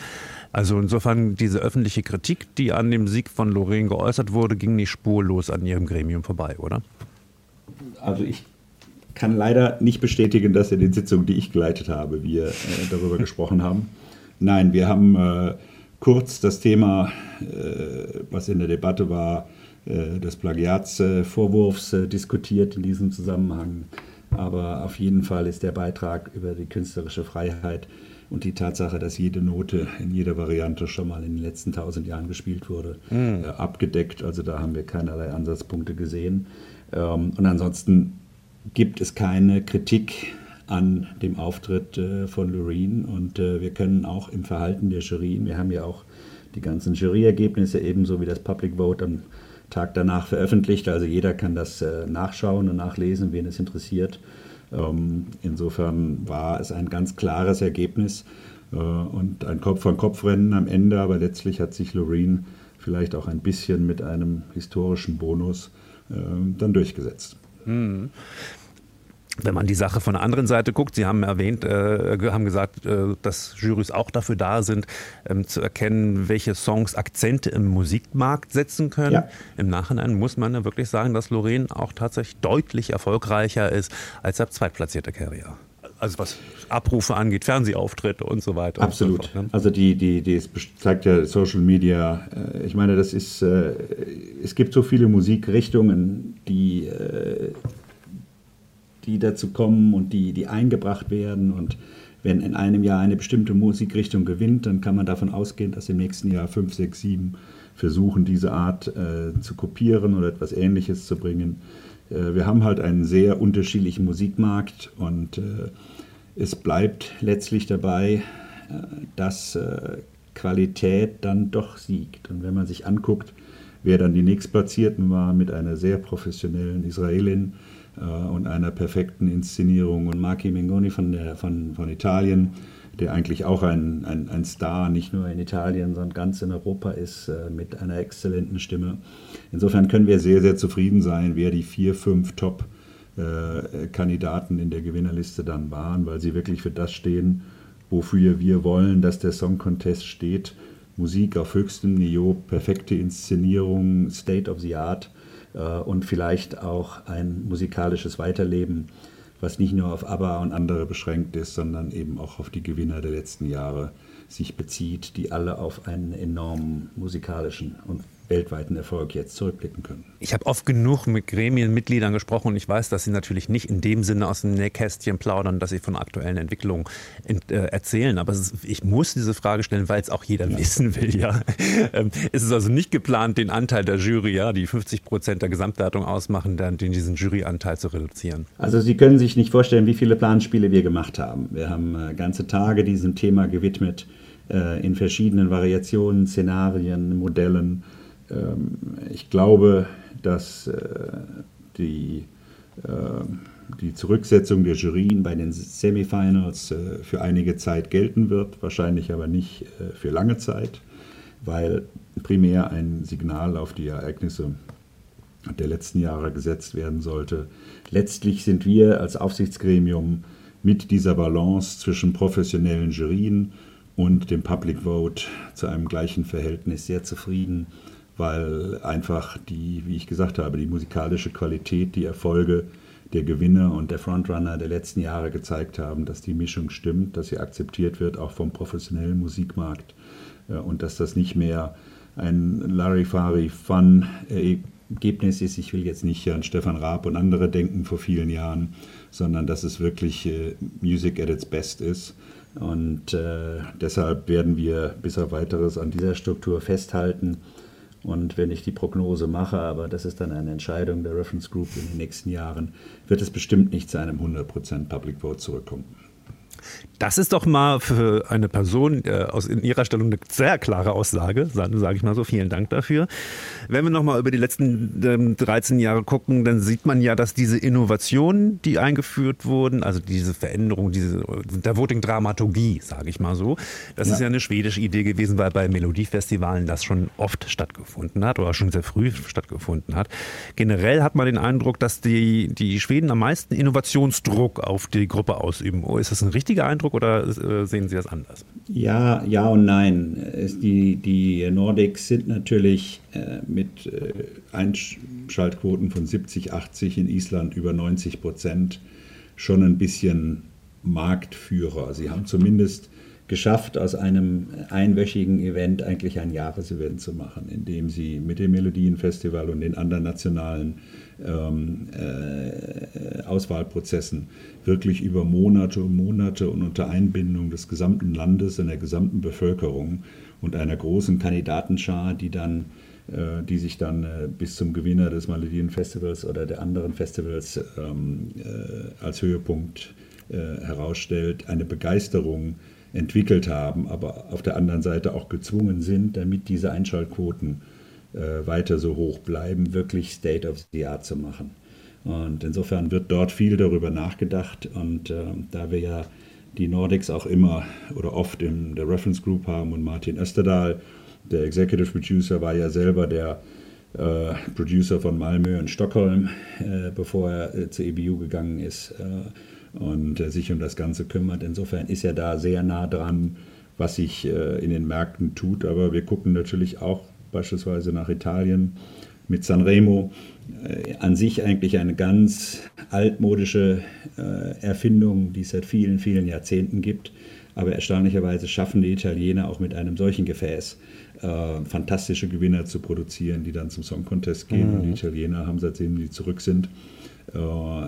Speaker 3: Also insofern diese öffentliche Kritik, die an dem Sieg von Lorraine geäußert wurde, ging nicht spurlos an ihrem Gremium vorbei, oder?
Speaker 4: Also ich kann leider nicht bestätigen, dass in den Sitzungen, die ich geleitet habe, wir äh, darüber gesprochen haben. Nein, wir haben äh, kurz das Thema, äh, was in der Debatte war, äh, des Plagiatsvorwurfs äh, diskutiert in diesem Zusammenhang. Aber auf jeden Fall ist der Beitrag über die künstlerische Freiheit und die Tatsache, dass jede Note in jeder Variante schon mal in den letzten tausend Jahren gespielt wurde, mhm. abgedeckt. Also da haben wir keinerlei Ansatzpunkte gesehen. Ähm, und ansonsten gibt es keine Kritik an dem Auftritt äh, von Loreen und äh, wir können auch im Verhalten der Jury, wir haben ja auch die ganzen Juryergebnisse ebenso wie das Public Vote am Tag danach veröffentlicht, also jeder kann das äh, nachschauen und nachlesen, wen es interessiert. Ähm, insofern war es ein ganz klares Ergebnis und ein Kopf-an-Kopf-Rennen am Ende, aber letztlich hat sich Loreen vielleicht auch ein bisschen mit einem historischen Bonus dann durchgesetzt.
Speaker 3: Wenn man die Sache von der anderen Seite guckt, Sie haben erwähnt, äh, haben gesagt, äh, dass Jurys auch dafür da sind, ähm, zu erkennen, welche Songs Akzente im Musikmarkt setzen können. Ja. Im Nachhinein muss man ja wirklich sagen, dass Lorraine auch tatsächlich deutlich erfolgreicher ist als der zweitplatzierte Carrier. Also was Abrufe angeht, Fernsehauftritte und so weiter.
Speaker 4: Absolut. So fort, ne? Also die, die, die es zeigt ja Social Media. Äh, ich meine, das ist, äh, es gibt so viele Musikrichtungen, die äh, die dazu kommen und die, die eingebracht werden. Und wenn in einem Jahr eine bestimmte Musikrichtung gewinnt, dann kann man davon ausgehen, dass im nächsten Jahr fünf, sechs, sieben versuchen, diese Art äh, zu kopieren oder etwas Ähnliches zu bringen. Äh, wir haben halt einen sehr unterschiedlichen Musikmarkt und äh, es bleibt letztlich dabei, äh, dass äh, Qualität dann doch siegt. Und wenn man sich anguckt, wer dann die nächstplatzierten war mit einer sehr professionellen Israelin, und einer perfekten Inszenierung. Und Marchi Mengoni von, der, von, von Italien, der eigentlich auch ein, ein, ein, Star, nicht nur in Italien, sondern ganz in Europa ist, äh, mit einer exzellenten Stimme. Insofern können wir sehr, sehr zufrieden sein, wer die vier, fünf Top-Kandidaten in der Gewinnerliste dann waren, weil sie wirklich für das stehen, wofür wir wollen, dass der Song Contest steht. Musik auf höchstem Niveau, perfekte Inszenierung, State of the Art äh, und vielleicht auch ein musikalisches Weiterleben, was nicht nur auf ABBA und andere beschränkt ist, sondern eben auch auf die Gewinner der letzten Jahre sich bezieht, die alle auf einen enormen musikalischen und weltweiten Erfolg jetzt zurückblicken können.
Speaker 3: Ich habe oft genug mit Gremienmitgliedern gesprochen und ich weiß, dass sie natürlich nicht in dem Sinne aus dem Nähkästchen plaudern, dass sie von aktuellen Entwicklungen äh, erzählen. Aber ist, ich muss diese Frage stellen, weil es auch jeder ja. wissen will. Ja, ähm, es ist also nicht geplant, den Anteil der Jury, ja, die 50 Prozent der Gesamtwertung ausmachen, dann den diesen Juryanteil zu reduzieren.
Speaker 4: Also Sie können sich nicht vorstellen, wie viele Planspiele wir gemacht haben. Wir haben äh, ganze Tage diesem Thema gewidmet äh, in verschiedenen Variationen, Szenarien, Modellen. Ähm, ich glaube, dass äh, die, äh, die Zurücksetzung der Jurien bei den Semifinals äh, für einige Zeit gelten wird, wahrscheinlich aber nicht für lange Zeit, weil primär ein Signal auf die Ereignisse der letzten Jahre gesetzt werden sollte. Letztlich sind wir als Aufsichtsgremium mit dieser Balance zwischen professionellen Jurien und dem Public Vote zu einem gleichen Verhältnis sehr zufrieden weil einfach die, wie ich gesagt habe, die musikalische Qualität, die Erfolge der Gewinner und der Frontrunner der letzten Jahre gezeigt haben, dass die Mischung stimmt, dass sie akzeptiert wird, auch vom professionellen Musikmarkt äh, und dass das nicht mehr ein Larifari-Fun-Ergebnis ist. Ich will jetzt nicht an Stefan Raab und andere denken vor vielen Jahren, sondern dass es wirklich äh, Music at its best ist. Und äh, deshalb werden wir bis auf weiteres an dieser Struktur festhalten und wenn ich die Prognose mache, aber das ist dann eine Entscheidung der Reference Group in den nächsten Jahren, wird es bestimmt nicht zu einem 100% Public Vote zurückkommen.
Speaker 3: Das ist doch mal für eine Person äh, aus in ihrer Stellung eine sehr klare Aussage, sage sag ich mal so. Vielen Dank dafür. Wenn wir nochmal über die letzten ähm, 13 Jahre gucken, dann sieht man ja, dass diese Innovationen, die eingeführt wurden, also diese Veränderung, diese der Voting-Dramaturgie, sage ich mal so, das ja. ist ja eine schwedische Idee gewesen, weil bei Melodiefestivalen das schon oft stattgefunden hat oder schon sehr früh stattgefunden hat. Generell hat man den Eindruck, dass die, die Schweden am meisten Innovationsdruck auf die Gruppe ausüben. Oh, ist das ein richtiger Eindruck? Eindruck oder äh, sehen Sie das anders?
Speaker 4: Ja, ja und nein. Die, die Nordics sind natürlich äh, mit äh, Einschaltquoten von 70, 80 in Island über 90 Prozent schon ein bisschen Marktführer. Sie haben zumindest geschafft, aus einem einwöchigen Event eigentlich ein Jahresevent zu machen, indem sie mit dem Melodienfestival und den anderen nationalen ähm, äh, Auswahlprozessen wirklich über Monate und Monate und unter Einbindung des gesamten Landes und der gesamten Bevölkerung und einer großen Kandidatenschar, die dann äh, die sich dann äh, bis zum Gewinner des Malediven-Festivals oder der anderen Festivals ähm, äh, als Höhepunkt äh, herausstellt, eine Begeisterung entwickelt haben, aber auf der anderen Seite auch gezwungen sind, damit diese Einschaltquoten äh, weiter so hoch bleiben, wirklich State of the Art zu machen. Und insofern wird dort viel darüber nachgedacht. Und äh, da wir ja die Nordics auch immer oder oft in der Reference Group haben und Martin Österdahl, der Executive Producer, war ja selber der äh, Producer von Malmö und Stockholm, äh, bevor er äh, zur EBU gegangen ist äh, und sich um das Ganze kümmert. Insofern ist er da sehr nah dran, was sich in den Märkten tut. Aber wir gucken natürlich auch beispielsweise nach Italien mit Sanremo. Äh, an sich eigentlich eine ganz altmodische äh, Erfindung, die es seit vielen, vielen Jahrzehnten gibt. Aber erstaunlicherweise schaffen die Italiener auch mit einem solchen Gefäß äh, fantastische Gewinner zu produzieren, die dann zum Song Contest gehen. Mhm. Und die Italiener haben, seitdem sie zurück sind, äh,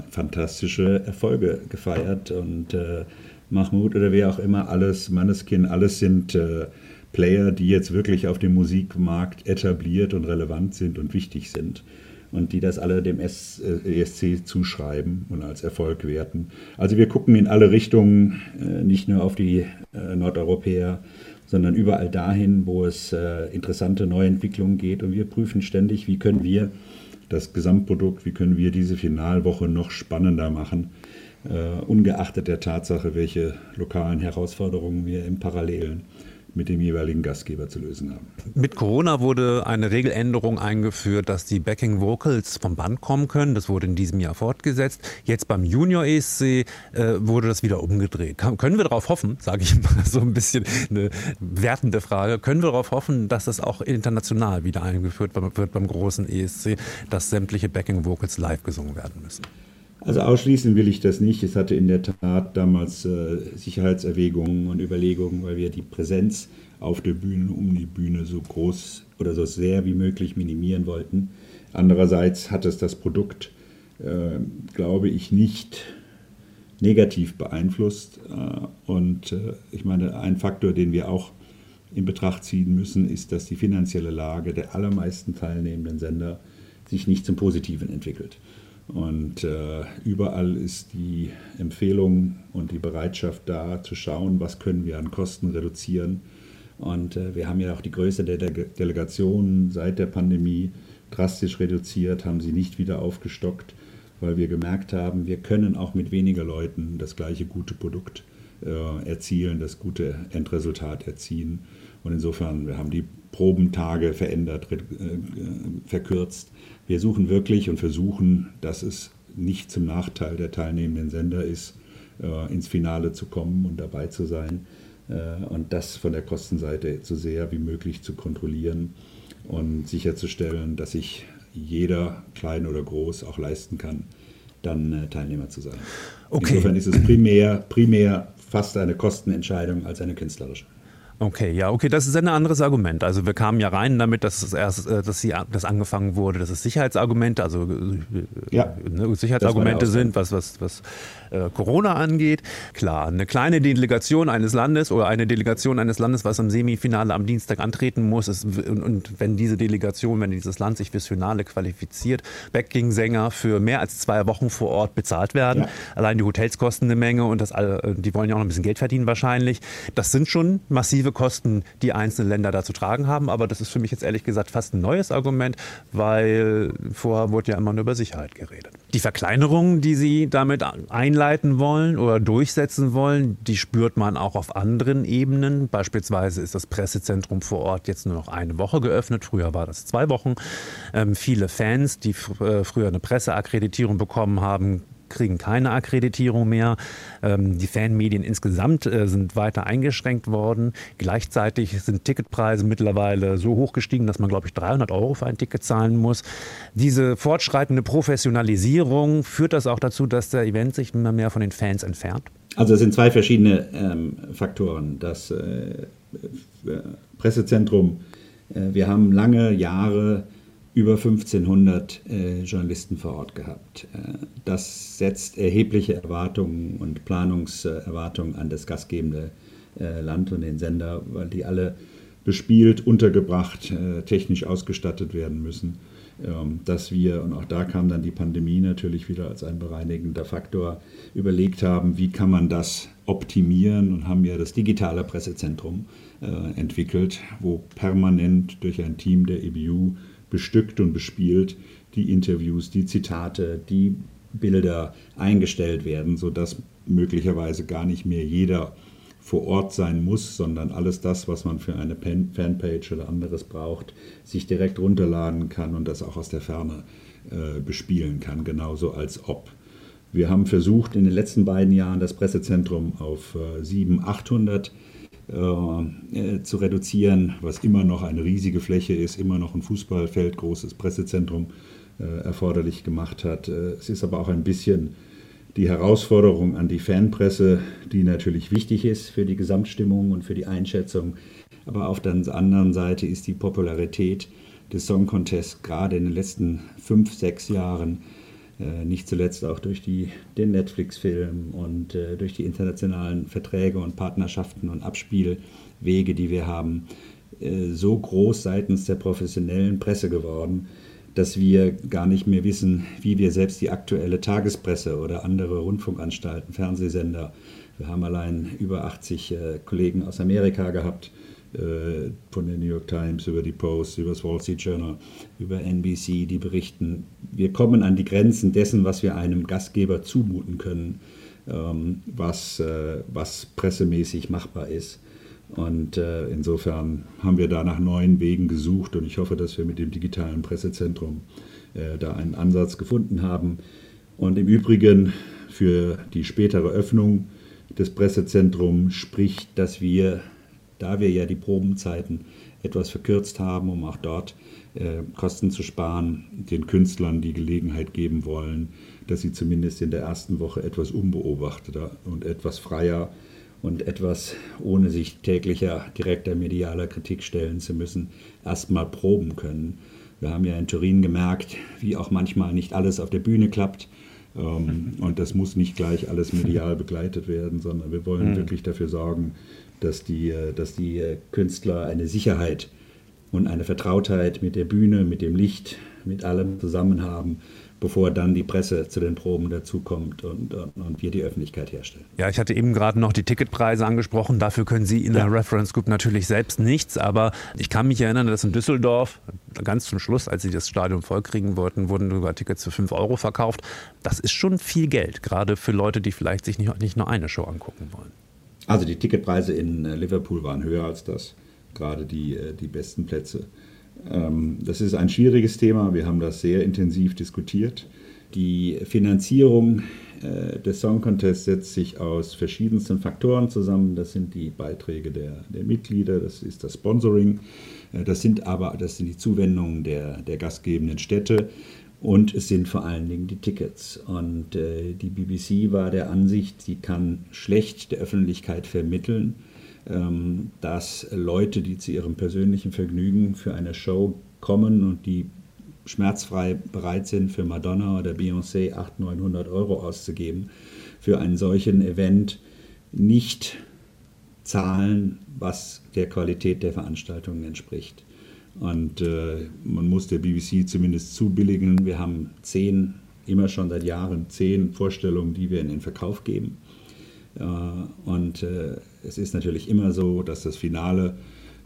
Speaker 4: fantastische Erfolge gefeiert. Und äh, Mahmoud oder wer auch immer, alles, Manneskin, alles sind äh, Player, die jetzt wirklich auf dem Musikmarkt etabliert und relevant sind und wichtig sind und die das alle dem ESC äh, zuschreiben und als Erfolg werten. Also wir gucken in alle Richtungen, äh, nicht nur auf die äh, Nordeuropäer, sondern überall dahin, wo es interessante Neuentwicklungen geht und wir prüfen ständig, wie können wir das Gesamtprodukt, wie können wir diese Finalwoche noch spannender machen, ungeachtet der Tatsache, welche lokalen Herausforderungen wir im Parallelen mit dem jeweiligen Gastgeber zu lösen haben.
Speaker 3: Mit Corona wurde eine Regeländerung eingeführt, dass die Backing Vocals vom Band kommen können. Das wurde in diesem Jahr fortgesetzt. Jetzt beim Junior ESC äh, wurde das wieder umgedreht. Kann, können wir darauf hoffen, sage ich mal so ein bisschen eine wertende Frage, können wir darauf hoffen, dass das auch international wieder eingeführt wird beim großen ESC, dass sämtliche Backing Vocals live gesungen werden müssen?
Speaker 4: Also ausschließen will ich das nicht. Es hatte in der Tat damals äh, Sicherheitserwägungen und Überlegungen, weil wir die Präsenz auf der Bühne, um die Bühne so groß oder so sehr wie möglich minimieren wollten. Andererseits hat es das Produkt, äh, glaube ich, nicht negativ beeinflusst. Äh, und äh, ich meine, ein Faktor, den wir auch in Betracht ziehen müssen, ist, dass die finanzielle Lage der allermeisten teilnehmenden Sender sich nicht zum Positiven entwickelt. Und äh, überall ist die Empfehlung und die Bereitschaft da, zu schauen, was können wir an Kosten reduzieren. Und äh, wir haben ja auch die Größe der De Delegationen seit der Pandemie drastisch reduziert, haben sie nicht wieder aufgestockt, weil wir gemerkt haben, wir können auch mit weniger Leuten das gleiche gute Produkt äh, erzielen, das gute Endresultat erzielen. Und insofern, wir haben die Probentage verändert, äh, verkürzt wir suchen wirklich und versuchen, dass es nicht zum Nachteil der teilnehmenden Sender ist, äh, ins Finale zu kommen und dabei zu sein äh, und das von der Kostenseite so sehr wie möglich zu kontrollieren und sicherzustellen, dass sich jeder, klein oder groß, auch leisten kann, dann äh, Teilnehmer zu sein. Okay. Insofern ist es primär, primär fast eine Kostenentscheidung als eine künstlerische.
Speaker 3: Okay, ja, okay, das ist ein anderes Argument. Also wir kamen ja rein damit, dass es erst, äh, dass sie, das angefangen wurde, dass es Sicherheitsargumente, also äh, ja, ne, Sicherheitsargumente sind, was, was, was äh, Corona angeht. Klar, eine kleine Delegation eines Landes oder eine Delegation eines Landes, was im Semifinale am Dienstag antreten muss, ist, und, und, wenn diese Delegation, wenn dieses Land sich fürs Finale qualifiziert, Backing-Sänger für mehr als zwei Wochen vor Ort bezahlt werden. Ja. Allein die Hotels kosten eine Menge und das, die wollen ja auch noch ein bisschen Geld verdienen wahrscheinlich. Das sind schon massive Kosten die einzelnen Länder da zu tragen haben. Aber das ist für mich jetzt ehrlich gesagt fast ein neues Argument, weil vorher wurde ja immer nur über Sicherheit geredet. Die Verkleinerungen, die Sie damit einleiten wollen oder durchsetzen wollen, die spürt man auch auf anderen Ebenen. Beispielsweise ist das Pressezentrum vor Ort jetzt nur noch eine Woche geöffnet. Früher war das zwei Wochen. Ähm, viele Fans, die äh, früher eine Presseakkreditierung bekommen haben, kriegen keine Akkreditierung mehr. Ähm, die Fanmedien insgesamt äh, sind weiter eingeschränkt worden. Gleichzeitig sind Ticketpreise mittlerweile so hoch gestiegen, dass man, glaube ich, 300 Euro für ein Ticket zahlen muss. Diese fortschreitende Professionalisierung führt das auch dazu, dass der Event sich immer mehr von den Fans entfernt?
Speaker 4: Also es sind zwei verschiedene ähm, Faktoren. Das äh, Pressezentrum, äh, wir haben lange Jahre über 1500 äh, Journalisten vor Ort gehabt. Äh, das setzt erhebliche Erwartungen und Planungserwartungen an das gastgebende äh, Land und den Sender, weil die alle bespielt, untergebracht, äh, technisch ausgestattet werden müssen. Ähm, dass wir, und auch da kam dann die Pandemie natürlich wieder als ein bereinigender Faktor, überlegt haben, wie kann man das optimieren und haben ja das digitale Pressezentrum äh, entwickelt, wo permanent durch ein Team der EBU bestückt und bespielt die Interviews, die Zitate, die Bilder eingestellt werden, sodass möglicherweise gar nicht mehr jeder vor Ort sein muss, sondern alles das, was man für eine Fanpage oder anderes braucht, sich direkt runterladen kann und das auch aus der Ferne äh, bespielen kann, genauso als ob. Wir haben versucht, in den letzten beiden Jahren das Pressezentrum auf äh, 700, 800 äh, zu reduzieren, was immer noch eine riesige Fläche ist, immer noch ein Fußballfeld, großes Pressezentrum äh, erforderlich gemacht hat. Äh, es ist aber auch ein bisschen die Herausforderung an die Fanpresse, die natürlich wichtig ist für die Gesamtstimmung und für die Einschätzung. Aber auf der anderen Seite ist die Popularität des Song Contests gerade in den letzten fünf, sechs Jahren, äh, nicht zuletzt auch durch die, den Netflix-Film und äh, durch die internationalen Verträge und Partnerschaften und Abspielwege, die wir haben, äh, so groß seitens der professionellen Presse geworden, dass wir gar nicht mehr wissen, wie wir selbst die aktuelle Tagespresse oder andere Rundfunkanstalten, Fernsehsender, wir haben allein über 80 äh, Kollegen aus Amerika gehabt, äh, von der New York Times über die Post, über das Wall Street Journal, über NBC, die berichten. Wir kommen an die Grenzen dessen, was wir einem Gastgeber zumuten können, ähm, was, äh, was pressemäßig machbar ist. Und äh, insofern haben wir da nach neuen Wegen gesucht und ich hoffe, dass wir mit dem digitalen Pressezentrum äh, da einen Ansatz gefunden haben. Und im Übrigen für die spätere Öffnung des Pressezentrums spricht, dass wir, da wir ja die Probenzeiten etwas verkürzt haben, um auch dort äh, Kosten zu sparen, den Künstlern die Gelegenheit geben wollen, dass sie zumindest in der ersten Woche etwas unbeobachteter und etwas freier und etwas, ohne sich täglicher direkter medialer Kritik stellen zu müssen, erstmal proben können. Wir haben ja in Turin gemerkt, wie auch manchmal nicht alles auf der Bühne klappt. Ähm, und das muss nicht gleich alles medial begleitet werden, sondern wir wollen mhm. wirklich dafür sorgen, dass die, dass die Künstler eine Sicherheit und eine Vertrautheit mit der Bühne, mit dem Licht, mit allem zusammen haben, bevor dann die Presse zu den Proben dazukommt und, und, und wir die Öffentlichkeit herstellen.
Speaker 3: Ja, ich hatte eben gerade noch die Ticketpreise angesprochen. Dafür können Sie in ja. der Reference Group natürlich selbst nichts. Aber ich kann mich erinnern, dass in Düsseldorf ganz zum Schluss, als Sie das Stadion vollkriegen wollten, wurden sogar Tickets für 5 Euro verkauft. Das ist schon viel Geld, gerade für Leute, die vielleicht sich nicht, nicht nur eine Show angucken wollen.
Speaker 4: Also die Ticketpreise in äh, Liverpool waren höher als das, gerade die, äh, die besten Plätze. Ähm, das ist ein schwieriges Thema. Wir haben das sehr intensiv diskutiert. Die Finanzierung äh, des Song Contests setzt sich aus verschiedensten Faktoren zusammen. Das sind die Beiträge der, der Mitglieder, das ist das Sponsoring, das sind aber das sind die Zuwendungen der, der gastgebenden Städte und es sind vor allen Dingen die Tickets. Und äh, die BBC war der Ansicht, sie kann schlecht der Öffentlichkeit vermitteln, ähm, dass Leute, die zu ihrem persönlichen Vergnügen für eine Show kommen und die schmerzfrei bereit sind, für Madonna oder Beyoncé 800, 900 Euro auszugeben, für einen solchen Event nicht zahlen, was der Qualität der Veranstaltungen entspricht. Und äh, man muss der BBC zumindest zubilligen. Wir haben zehn, immer schon seit Jahren zehn Vorstellungen, die wir in den Verkauf geben. Äh, und äh, es ist natürlich immer so, dass das Finale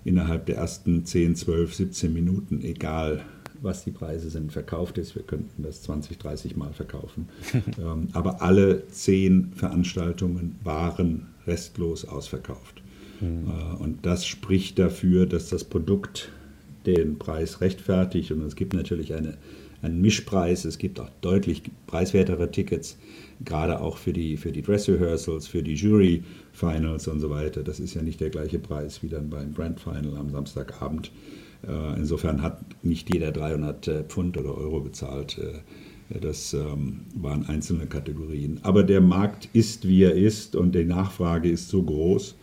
Speaker 4: innerhalb der ersten 10, 12, 17 Minuten, egal was die Preise sind, verkauft ist. Wir könnten das 20, 30 Mal verkaufen. Ähm, aber alle zehn Veranstaltungen waren restlos ausverkauft. Mhm. Und das spricht dafür, dass das Produkt den Preis rechtfertigt. Und es gibt natürlich eine, einen Mischpreis. Es gibt auch deutlich preiswertere Tickets gerade auch für die, für die Dress Rehearsals, für die Jury Finals und so weiter. Das ist ja nicht der gleiche Preis wie dann beim Grand Final am Samstagabend. Äh, insofern hat nicht jeder 300 äh, Pfund oder Euro bezahlt, äh, Das ähm, waren einzelne Kategorien. Aber der Markt ist, wie er ist und die Nachfrage ist so groß.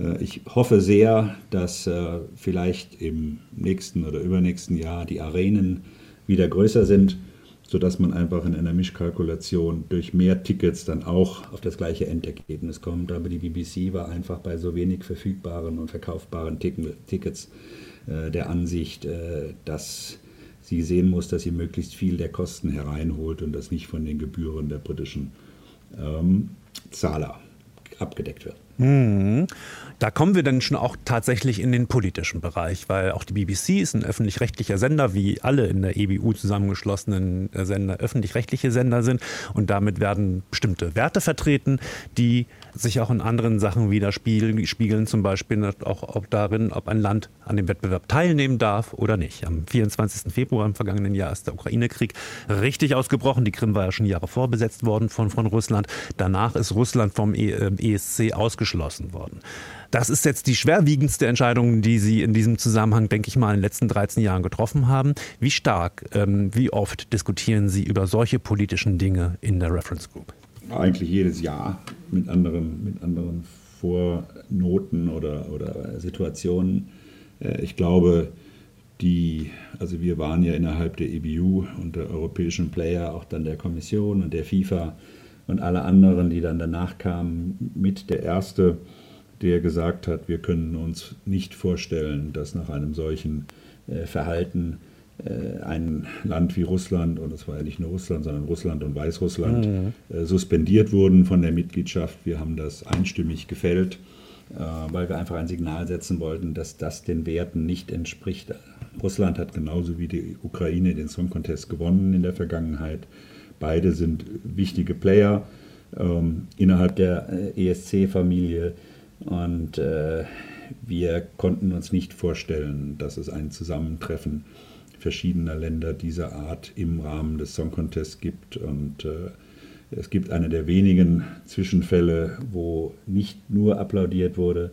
Speaker 4: Äh, ich hoffe sehr, dass äh, vielleicht im nächsten oder übernächsten Jahr die Arenen wieder größer sind, sodass man einfach in einer Mischkalkulation durch mehr Tickets dann auch auf das gleiche Endergebnis kommt. Aber die BBC war einfach bei so wenig verfügbaren und verkaufbaren Tickets äh, der Ansicht, dass sie sehen muss, dass sie möglichst viel der Kosten hereinholt und das nicht von den Gebühren der britischen ähm, Zahler abgedeckt wird.
Speaker 3: Mhm. Da kommen wir dann schon auch tatsächlich in den politischen Bereich, weil auch die BBC ist ein öffentlich-rechtlicher Sender, wie alle in der EBU zusammengeschlossenen äh, Sender öffentlich-rechtliche Sender sind. Und damit werden bestimmte Werte vertreten, die sich auch in anderen Sachen widerspiegeln, zum Beispiel auch ob darin, ob ein Land an dem Wettbewerb teilnehmen darf oder nicht. Am 24. Februar im vergangenen Jahr ist der Ukraine-Krieg richtig ausgebrochen. Die Krim war ja schon Jahre vorbesetzt worden von, von Russland. Danach ist Russland vom ESC äh, ausgeschlossen worden. Das ist jetzt die schwerwiegendste Entscheidung, die Sie in diesem Zusammenhang, denke ich mal, in den letzten 13 Jahren getroffen haben. Wie stark, ähm, wie oft diskutieren Sie über solche politischen Dinge in der Reference Group?
Speaker 4: Eigentlich jedes Jahr mit anderen, mit anderen Vornoten oder, oder Situationen. Äh, ich glaube, die, also wir waren ja innerhalb der EBU und der europäischen Player, auch dann der Kommission und der FIFA und alle anderen, die dann danach kamen, mit der erste der gesagt hat, wir können uns nicht vorstellen, dass nach einem solchen äh, Verhalten äh, ein Land wie Russland, und es war ja nicht nur Russland, sondern Russland und Weißrussland, mhm. äh, suspendiert wurden von der Mitgliedschaft. Wir haben das einstimmig gefällt, äh, weil wir einfach ein Signal setzen wollten, dass das den Werten nicht entspricht. Russland hat genauso wie die Ukraine den Song Contest gewonnen in der Vergangenheit. Beide sind wichtige Player ähm, innerhalb der äh, ESC-Familie. Und äh, wir konnten uns nicht vorstellen, dass es ein Zusammentreffen verschiedener Länder dieser Art im Rahmen des Song Contests gibt. Und äh, es gibt eine der wenigen Zwischenfälle, wo nicht nur applaudiert wurde,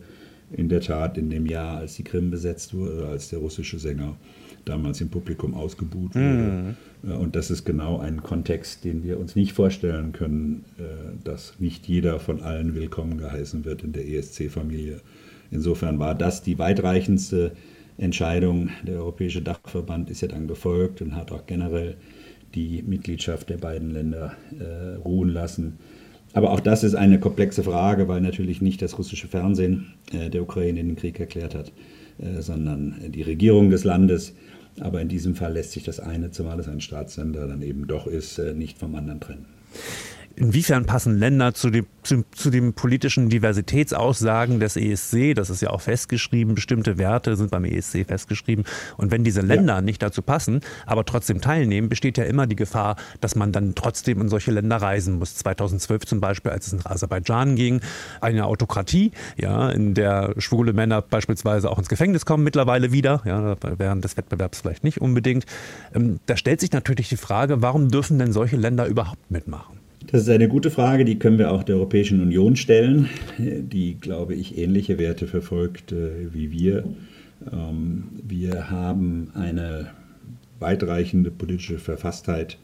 Speaker 4: in der Tat in dem Jahr, als die Krim besetzt wurde, als der russische Sänger damals im Publikum ausgebuht wurde. Mhm. Und das ist genau ein Kontext, den wir uns nicht vorstellen können, äh, dass nicht jeder von allen willkommen geheißen wird in der ESC-Familie. Insofern war das die weitreichendste Entscheidung. Der Europäische Dachverband ist ja dann gefolgt und hat auch generell die Mitgliedschaft der beiden Länder äh, ruhen lassen. Aber auch das ist eine komplexe Frage, weil natürlich nicht das russische Fernsehen äh, der Ukraine den Krieg erklärt hat, äh, sondern die Regierung des Landes. Aber in diesem Fall lässt sich das eine, zumal es ein Staatssender dann eben doch ist, äh, nicht vom anderen trennen.
Speaker 3: Inwiefern passen Länder zu dem, zu, zu den politischen Diversitätsaussagen des ESC? Das ist ja auch festgeschrieben. Bestimmte Werte sind beim ESC festgeschrieben. Und wenn diese Länder ja. nicht dazu passen, aber trotzdem teilnehmen, besteht ja immer die Gefahr, dass man dann trotzdem in solche Länder reisen muss. 2012 zum Beispiel, als es in Aserbaidschan ging, eine Autokratie, ja, in der schwule Männer beispielsweise auch ins Gefängnis kommen mittlerweile wieder, ja, während des Wettbewerbs vielleicht nicht unbedingt. Ähm, da stellt sich natürlich die Frage, warum dürfen denn solche Länder überhaupt mitmachen?
Speaker 4: Das ist eine gute Frage, die können wir auch der Europäischen Union stellen, die, glaube ich, ähnliche Werte verfolgt äh, wie wir. Ähm, wir haben eine weitreichende politische Verfasstheit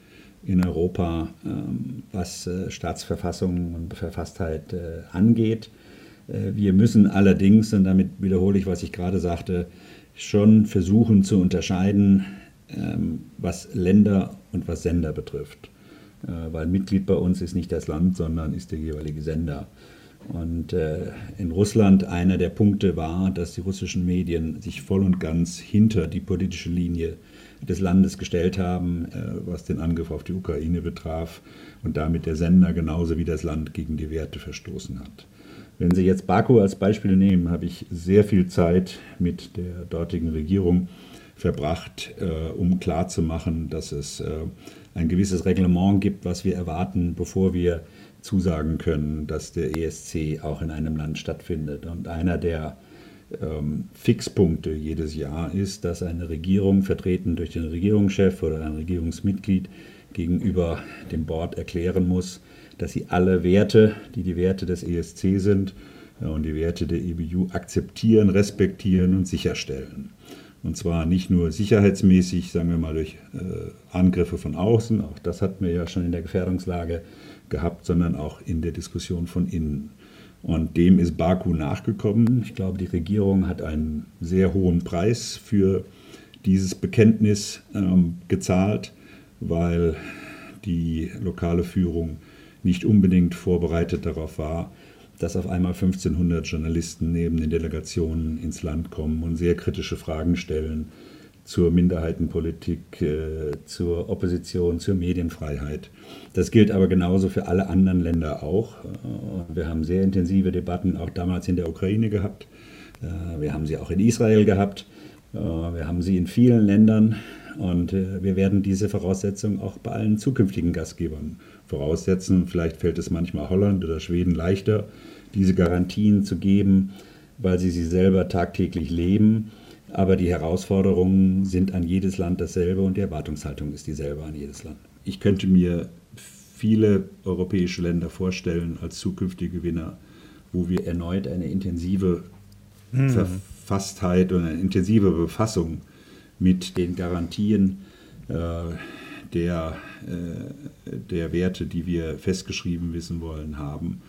Speaker 4: in Europa, ähm, was äh, Staatsverfassung und Verfasstheit äh, angeht. Wir müssen allerdings, und damit wiederhole ich, was ich gerade sagte, schon versuchen zu unterscheiden, ähm, was Länder und was Sender betrifft. Äh, weil Mitglied bei uns ist nicht das Land, sondern ist der jeweilige Sender. Und äh, in Russland einer der Punkte war, dass die russischen Medien sich voll und ganz hinter die politische Linie des Landes gestellt haben, äh, was den Angriff auf die Ukraine betraf und damit der Sender genauso wie das Land gegen die Werte verstoßen hat. Wenn Sie jetzt Baku als Beispiel nehmen, habe ich sehr viel Zeit mit der dortigen Regierung verbracht, um klarzumachen, dass es ein gewisses Reglement gibt, was wir erwarten, bevor wir zusagen können, dass der ESC auch in einem Land stattfindet. Und einer der ähm, Fixpunkte jedes Jahr ist, dass eine Regierung, vertreten durch den Regierungschef oder ein Regierungsmitglied, gegenüber dem Board erklären muss, dass sie alle Werte, die die Werte des ESC sind, und die Werte der EBU akzeptieren, respektieren und sicherstellen. Und zwar nicht nur sicherheitsmäßig, sagen wir mal durch äh, Angriffe von außen, auch das hatten wir ja schon in der Gefährdungslage gehabt, sondern auch in der Diskussion von innen. Und dem ist Baku nachgekommen. Ich glaube, die Regierung hat einen sehr hohen Preis für dieses Bekenntnis ähm, gezahlt, weil die lokale Führung nicht unbedingt vorbereitet darauf war, dass auf einmal 1500 Journalisten neben den Delegationen ins Land kommen und sehr kritische Fragen stellen zur Minderheitenpolitik, äh, zur Opposition, zur Medienfreiheit. Das gilt aber genauso für alle anderen Länder auch. Äh, wir haben sehr intensive Debatten auch damals in der Ukraine gehabt. Äh, wir haben sie auch in Israel gehabt. Äh, wir haben sie in vielen Ländern und wir werden diese Voraussetzungen auch bei allen zukünftigen Gastgebern voraussetzen. Vielleicht fällt es manchmal Holland oder Schweden leichter, diese Garantien zu geben, weil sie sie selber tagtäglich leben. Aber die Herausforderungen sind an jedes Land dasselbe und die Erwartungshaltung ist dieselbe an jedes Land. Ich könnte mir viele europäische Länder vorstellen als zukünftige Gewinner, wo wir erneut eine intensive hm. Verfasstheit und eine intensive Befassung mit den Garantien äh, der, äh, der Werte, die wir festgeschrieben wissen wollen, haben.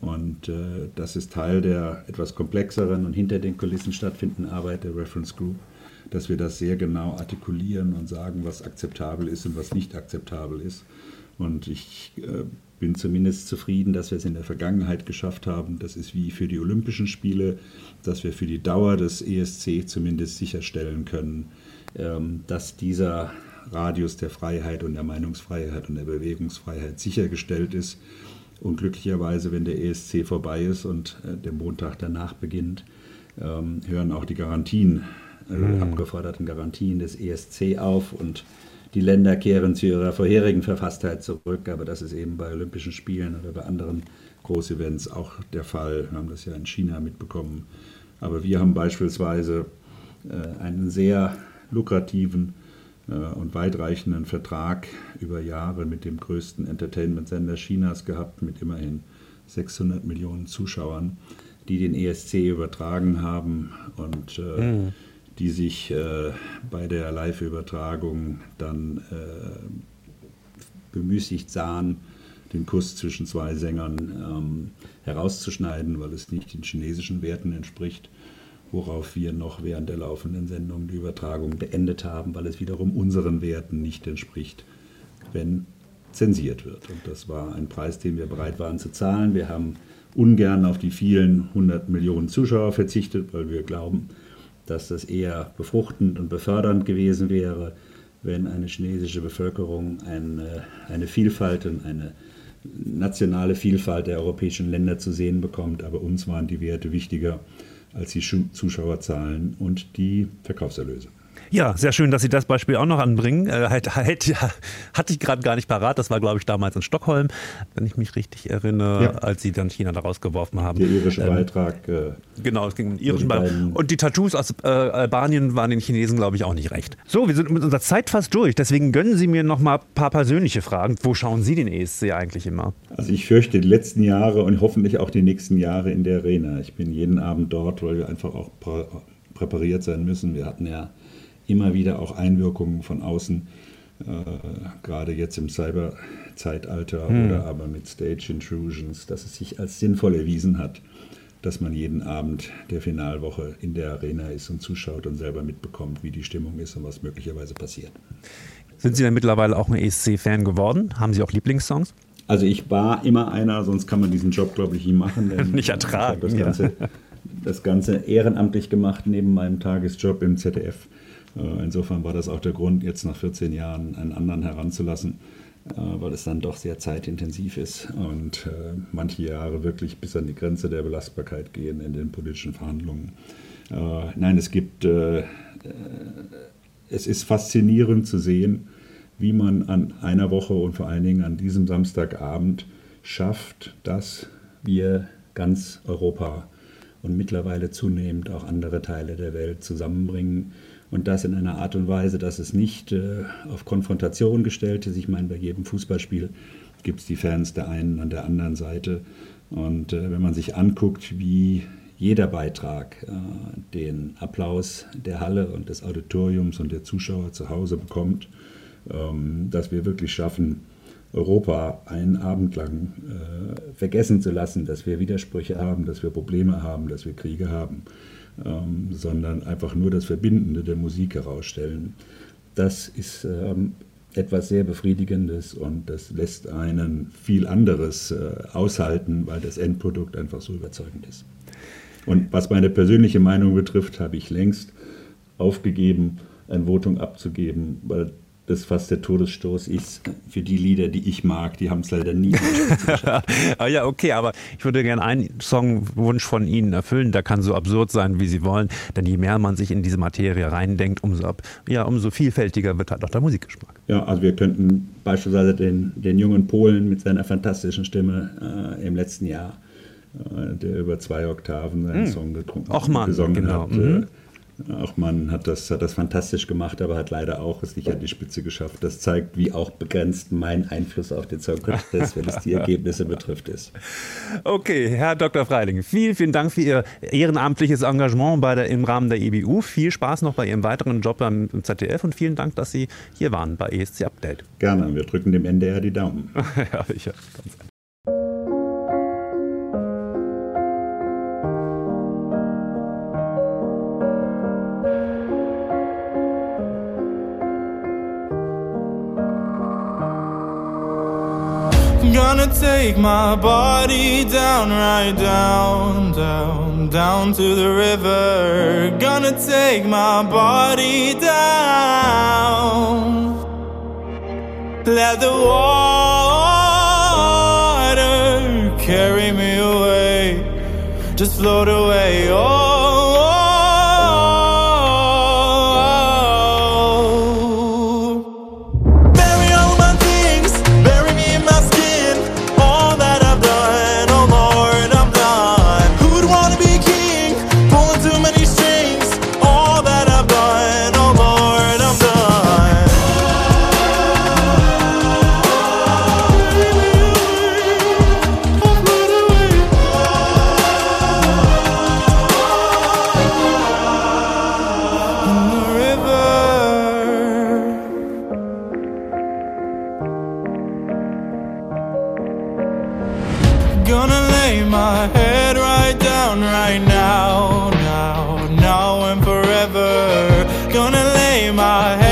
Speaker 4: Und äh, das ist Teil der etwas komplexeren und hinter den Kulissen stattfindenden Arbeit der Reference Group, dass wir das sehr genau artikulieren und sagen, was akzeptabel ist und was nicht akzeptabel ist. Und ich äh, bin zumindest zufrieden, dass wir es in der Vergangenheit geschafft haben. Das ist wie für die Olympischen Spiele, dass wir für die Dauer des ESC zumindest sicherstellen können, ähm, dass dieser Radius der Freiheit und der Meinungsfreiheit und der Bewegungsfreiheit sichergestellt ist. Und glücklicherweise, wenn der ESC vorbei ist und äh, der Montag danach beginnt, ähm, hören auch die Garantien, äh, mhm. abgeforderten Garantien des ESC auf und die Länder kehren zu ihrer vorherigen Verfasstheit zurück. Aber das ist eben bei Olympischen Spielen oder bei anderen Großevents auch der Fall. Wir haben das ja in China mitbekommen. Aber wir haben beispielsweise äh, einen sehr lukrativen und weitreichenden Vertrag über Jahre mit dem größten Entertainment-Sender Chinas gehabt, mit immerhin 600 Millionen Zuschauern, die den ESC übertragen haben und äh, mhm. die sich äh, bei der Live-Übertragung dann äh, bemüßigt sahen, den Kuss zwischen zwei Sängern ähm, herauszuschneiden, weil es nicht den chinesischen Werten entspricht worauf wir noch während der laufenden Sendung die Übertragung beendet haben, weil es wiederum unseren Werten nicht entspricht, wenn zensiert wird. Und das war ein Preis, den wir bereit waren zu zahlen. Wir haben ungern auf die vielen hundert Millionen Zuschauer verzichtet, weil wir glauben, dass das eher befruchtend und befördernd gewesen wäre, wenn eine chinesische Bevölkerung eine, eine Vielfalt und eine nationale Vielfalt der europäischen Länder zu sehen bekommt. Aber uns waren die Werte wichtiger als die Zuschauerzahlen und die Verkaufserlöse.
Speaker 3: Ja, sehr schön, dass Sie das Beispiel auch noch anbringen. Äh, halt, halt, ja, hatte ich gerade gar nicht parat. Das war, glaube ich, damals in Stockholm, wenn ich mich richtig erinnere, ja. als Sie dann China da rausgeworfen haben.
Speaker 4: Der irische ähm, Beitrag. Äh,
Speaker 3: genau, es ging um den irischen Beitrag. Und die Tattoos aus äh, Albanien waren den Chinesen, glaube ich, auch nicht recht. So, wir sind mit unserer Zeit fast durch. Deswegen gönnen Sie mir noch mal ein paar persönliche Fragen. Wo schauen Sie den ESC eigentlich immer?
Speaker 4: Also ich fürchte die letzten Jahre und hoffentlich auch die nächsten Jahre in der Arena. Ich bin jeden Abend dort, weil wir einfach auch präpariert sein müssen. Wir hatten ja immer wieder auch Einwirkungen von außen, äh, gerade jetzt im Cyber-Zeitalter hm. oder aber mit Stage Intrusions, dass es sich als sinnvoll erwiesen hat, dass man jeden Abend der Finalwoche in der Arena ist und zuschaut und selber mitbekommt, wie die Stimmung ist und was möglicherweise passiert.
Speaker 3: Sind Sie denn mittlerweile auch ein ESC-Fan geworden? Haben Sie auch Lieblingssongs?
Speaker 4: Also ich war immer einer, sonst kann man diesen Job, glaube ich, nie machen.
Speaker 3: Nicht ertragen.
Speaker 4: Das Ganze, ja. das Ganze ehrenamtlich gemacht neben meinem Tagesjob im ZDF. Äh, insofern war das auch der Grund, jetzt nach 14 Jahren einen anderen heranzulassen, äh, weil es dann doch sehr zeitintensiv ist und äh, manche Jahre wirklich bis an die Grenze der Belastbarkeit gehen in den politischen Verhandlungen. Nein, es gibt, es ist faszinierend zu sehen, wie man an einer Woche und vor allen Dingen an diesem Samstagabend schafft, dass wir ganz Europa und mittlerweile zunehmend auch andere Teile der Welt zusammenbringen und das in einer Art und Weise, dass es nicht äh, auf Konfrontation gestellt ist. Ich meine, bei jedem Fußballspiel gibt es die Fans der einen an der anderen Seite. Und äh, wenn man sich anguckt, wie jeder Beitrag äh, den Applaus der Halle und des Auditoriums und der Zuschauer zu Hause bekommt, ähm, dass wir wirklich schaffen, Europa einen Abend lang äh, vergessen zu lassen, dass wir Widersprüche haben, dass wir Probleme haben, dass wir Kriege haben, ähm, sondern einfach nur das Verbindende der Musik herausstellen. Das ist ähm, etwas sehr Befriedigendes und das lässt einen viel anderes äh, aushalten, weil das Endprodukt einfach so überzeugend ist. Und was meine persönliche Meinung betrifft, habe ich längst aufgegeben, ein Votum abzugeben, weil das fast der Todesstoß ist für die Lieder, die ich mag. Die haben es leider nie.
Speaker 3: ah ja, okay, aber ich würde gerne einen Songwunsch von Ihnen erfüllen. Der kann so absurd sein, wie Sie wollen. Denn je mehr man sich in diese Materie reindenkt, umso, ja, umso vielfältiger wird halt auch der Musikgeschmack.
Speaker 4: Ja, also wir könnten beispielsweise den, den jungen Polen mit seiner fantastischen Stimme äh, im letzten Jahr, äh, der über zwei Oktaven seinen hm. Song getrunken,
Speaker 3: Och, Mann,
Speaker 4: gesungen
Speaker 3: genau.
Speaker 4: hat. Äh, mhm. Auch man hat das, hat das fantastisch gemacht, aber hat leider auch es nicht an die Spitze geschafft. Das zeigt, wie auch begrenzt mein Einfluss auf den Song Contest, wenn es die Ergebnisse betrifft, ist.
Speaker 3: Okay, Herr Dr. Freiling, vielen, vielen Dank für Ihr ehrenamtliches Engagement bei der, im Rahmen der EBU. Viel Spaß noch bei Ihrem weiteren Job beim ZDF und vielen Dank, dass Sie hier waren bei ESC Update.
Speaker 4: Gerne, wir drücken dem NDR die Daumen. ja, sicher. Ganz
Speaker 5: Gonna take my body down, right down, down, down to the river. Gonna take my body down. Let the water carry me away, just float away. Oh. gonna lay my head right down right now, now, now and forever. Gonna lay my head.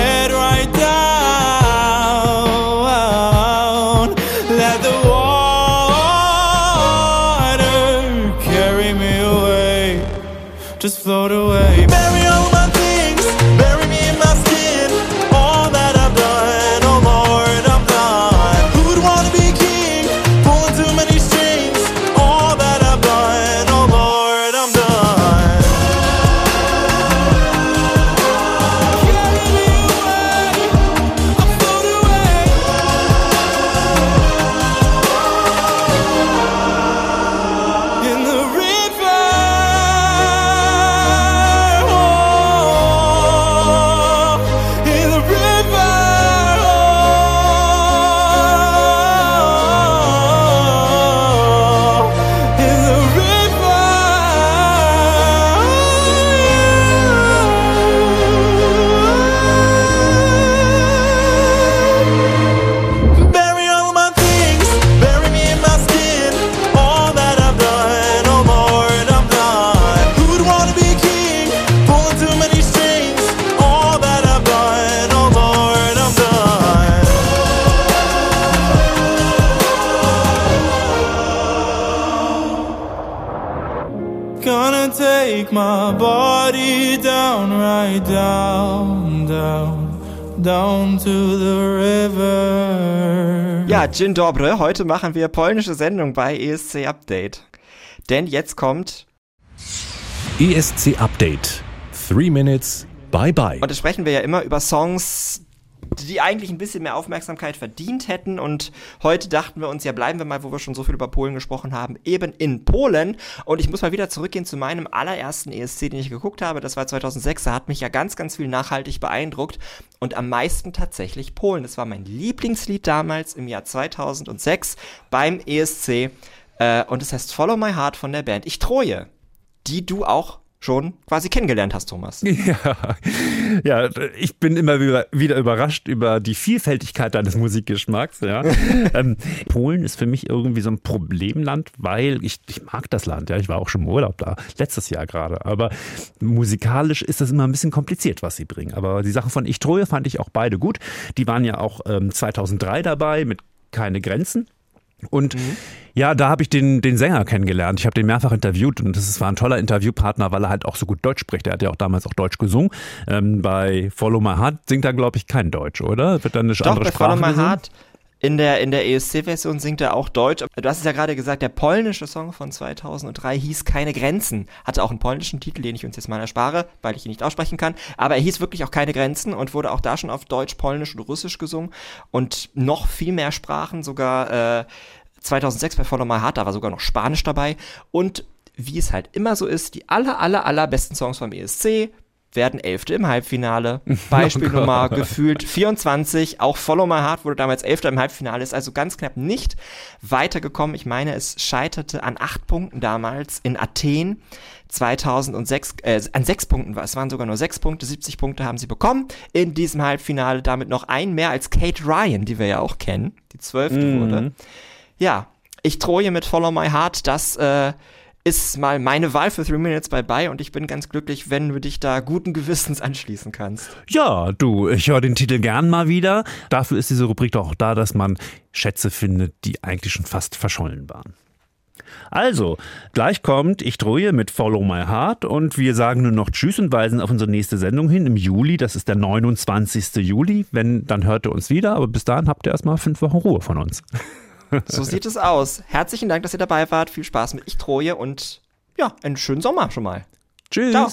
Speaker 2: Dzień dobry. Heute machen wir polnische Sendung bei ESC Update. Denn jetzt kommt
Speaker 1: ESC Update. Three Minutes. Bye bye.
Speaker 2: Und da sprechen wir ja immer über Songs, die eigentlich ein bisschen mehr Aufmerksamkeit verdient hätten. Und heute dachten wir uns, ja, bleiben wir mal, wo wir schon so viel über Polen gesprochen haben, eben in Polen. Und ich muss mal wieder zurückgehen zu meinem allerersten ESC, den ich geguckt habe. Das war 2006. Da hat mich ja ganz, ganz viel nachhaltig beeindruckt. Und am meisten tatsächlich Polen. Das war mein Lieblingslied damals im Jahr 2006 beim ESC. Äh, und es heißt Follow My Heart von der Band Ich Troje. die du auch schon quasi kennengelernt hast, Thomas.
Speaker 3: Ja, ja ich bin immer wieder, überrascht über die Vielfältigkeit deines Musikgeschmacks. Ja. ähm, Polen ist für mich irgendwie so ein Problemland, weil ich, ich mag das Land. Ja. Ich war auch schon im Urlaub da, letztes Jahr gerade. Aber musikalisch ist das immer ein bisschen kompliziert, was sie bringen. Aber die Sachen von Ich Troje fand ich auch beide gut. Die waren ja auch ähm, 2003 dabei mit Keine Grenzen. Und mhm. ja, da habe ich den, den Sänger kennengelernt. Ich habe den mehrfach interviewt und das war ein toller Interviewpartner, weil er halt auch so gut Deutsch spricht. Er hat ja auch damals auch Deutsch gesungen. Ähm, bei Follow My Heart singt er, glaube ich, kein Deutsch, oder?
Speaker 2: Wird dann eine Doch, andere bei Sprache Follow My gesungen? In der, in der ESC-Version singt er auch Deutsch. Du hast es ja gerade gesagt, der polnische Song von 2003 hieß Keine Grenzen. Hatte auch einen polnischen Titel, den ich uns jetzt mal erspare, weil ich ihn nicht aussprechen kann. Aber er hieß wirklich auch Keine Grenzen und wurde auch da schon auf Deutsch, Polnisch und Russisch gesungen. Und noch viel mehr Sprachen, sogar äh, 2006 bei Follow My Heart, da war sogar noch Spanisch dabei. Und wie es halt immer so ist, die aller, aller, allerbesten Songs vom ESC werden Elfte im Halbfinale. Beispielnummer oh gefühlt 24. Auch Follow My Heart wurde damals Elfter im Halbfinale, ist also ganz knapp nicht weitergekommen. Ich meine, es scheiterte an acht Punkten damals in Athen. 2006, äh, an sechs Punkten war. Es waren sogar nur sechs Punkte, 70 Punkte haben sie bekommen in diesem Halbfinale. Damit noch ein mehr als Kate Ryan, die wir ja auch kennen, die zwölfte mhm. wurde. Ja, ich troje mit Follow My Heart, das äh, ist mal meine Wahl für Three Minutes by Bye und ich bin ganz glücklich, wenn du dich da guten Gewissens anschließen kannst.
Speaker 3: Ja, du, ich höre den Titel gern mal wieder. Dafür ist diese Rubrik doch auch da, dass man Schätze findet, die eigentlich schon fast verschollen waren. Also, gleich kommt Ich drohe mit Follow My Heart und wir sagen nur noch Tschüss und weisen auf unsere nächste Sendung hin im Juli. Das ist der 29. Juli. Wenn, dann hört ihr uns wieder, aber bis dahin habt ihr erstmal fünf Wochen Ruhe von uns.
Speaker 2: So sieht es aus. Herzlichen Dank, dass ihr dabei wart. Viel Spaß mit Ich Troje und ja, einen schönen Sommer schon mal.
Speaker 3: Tschüss. Ciao.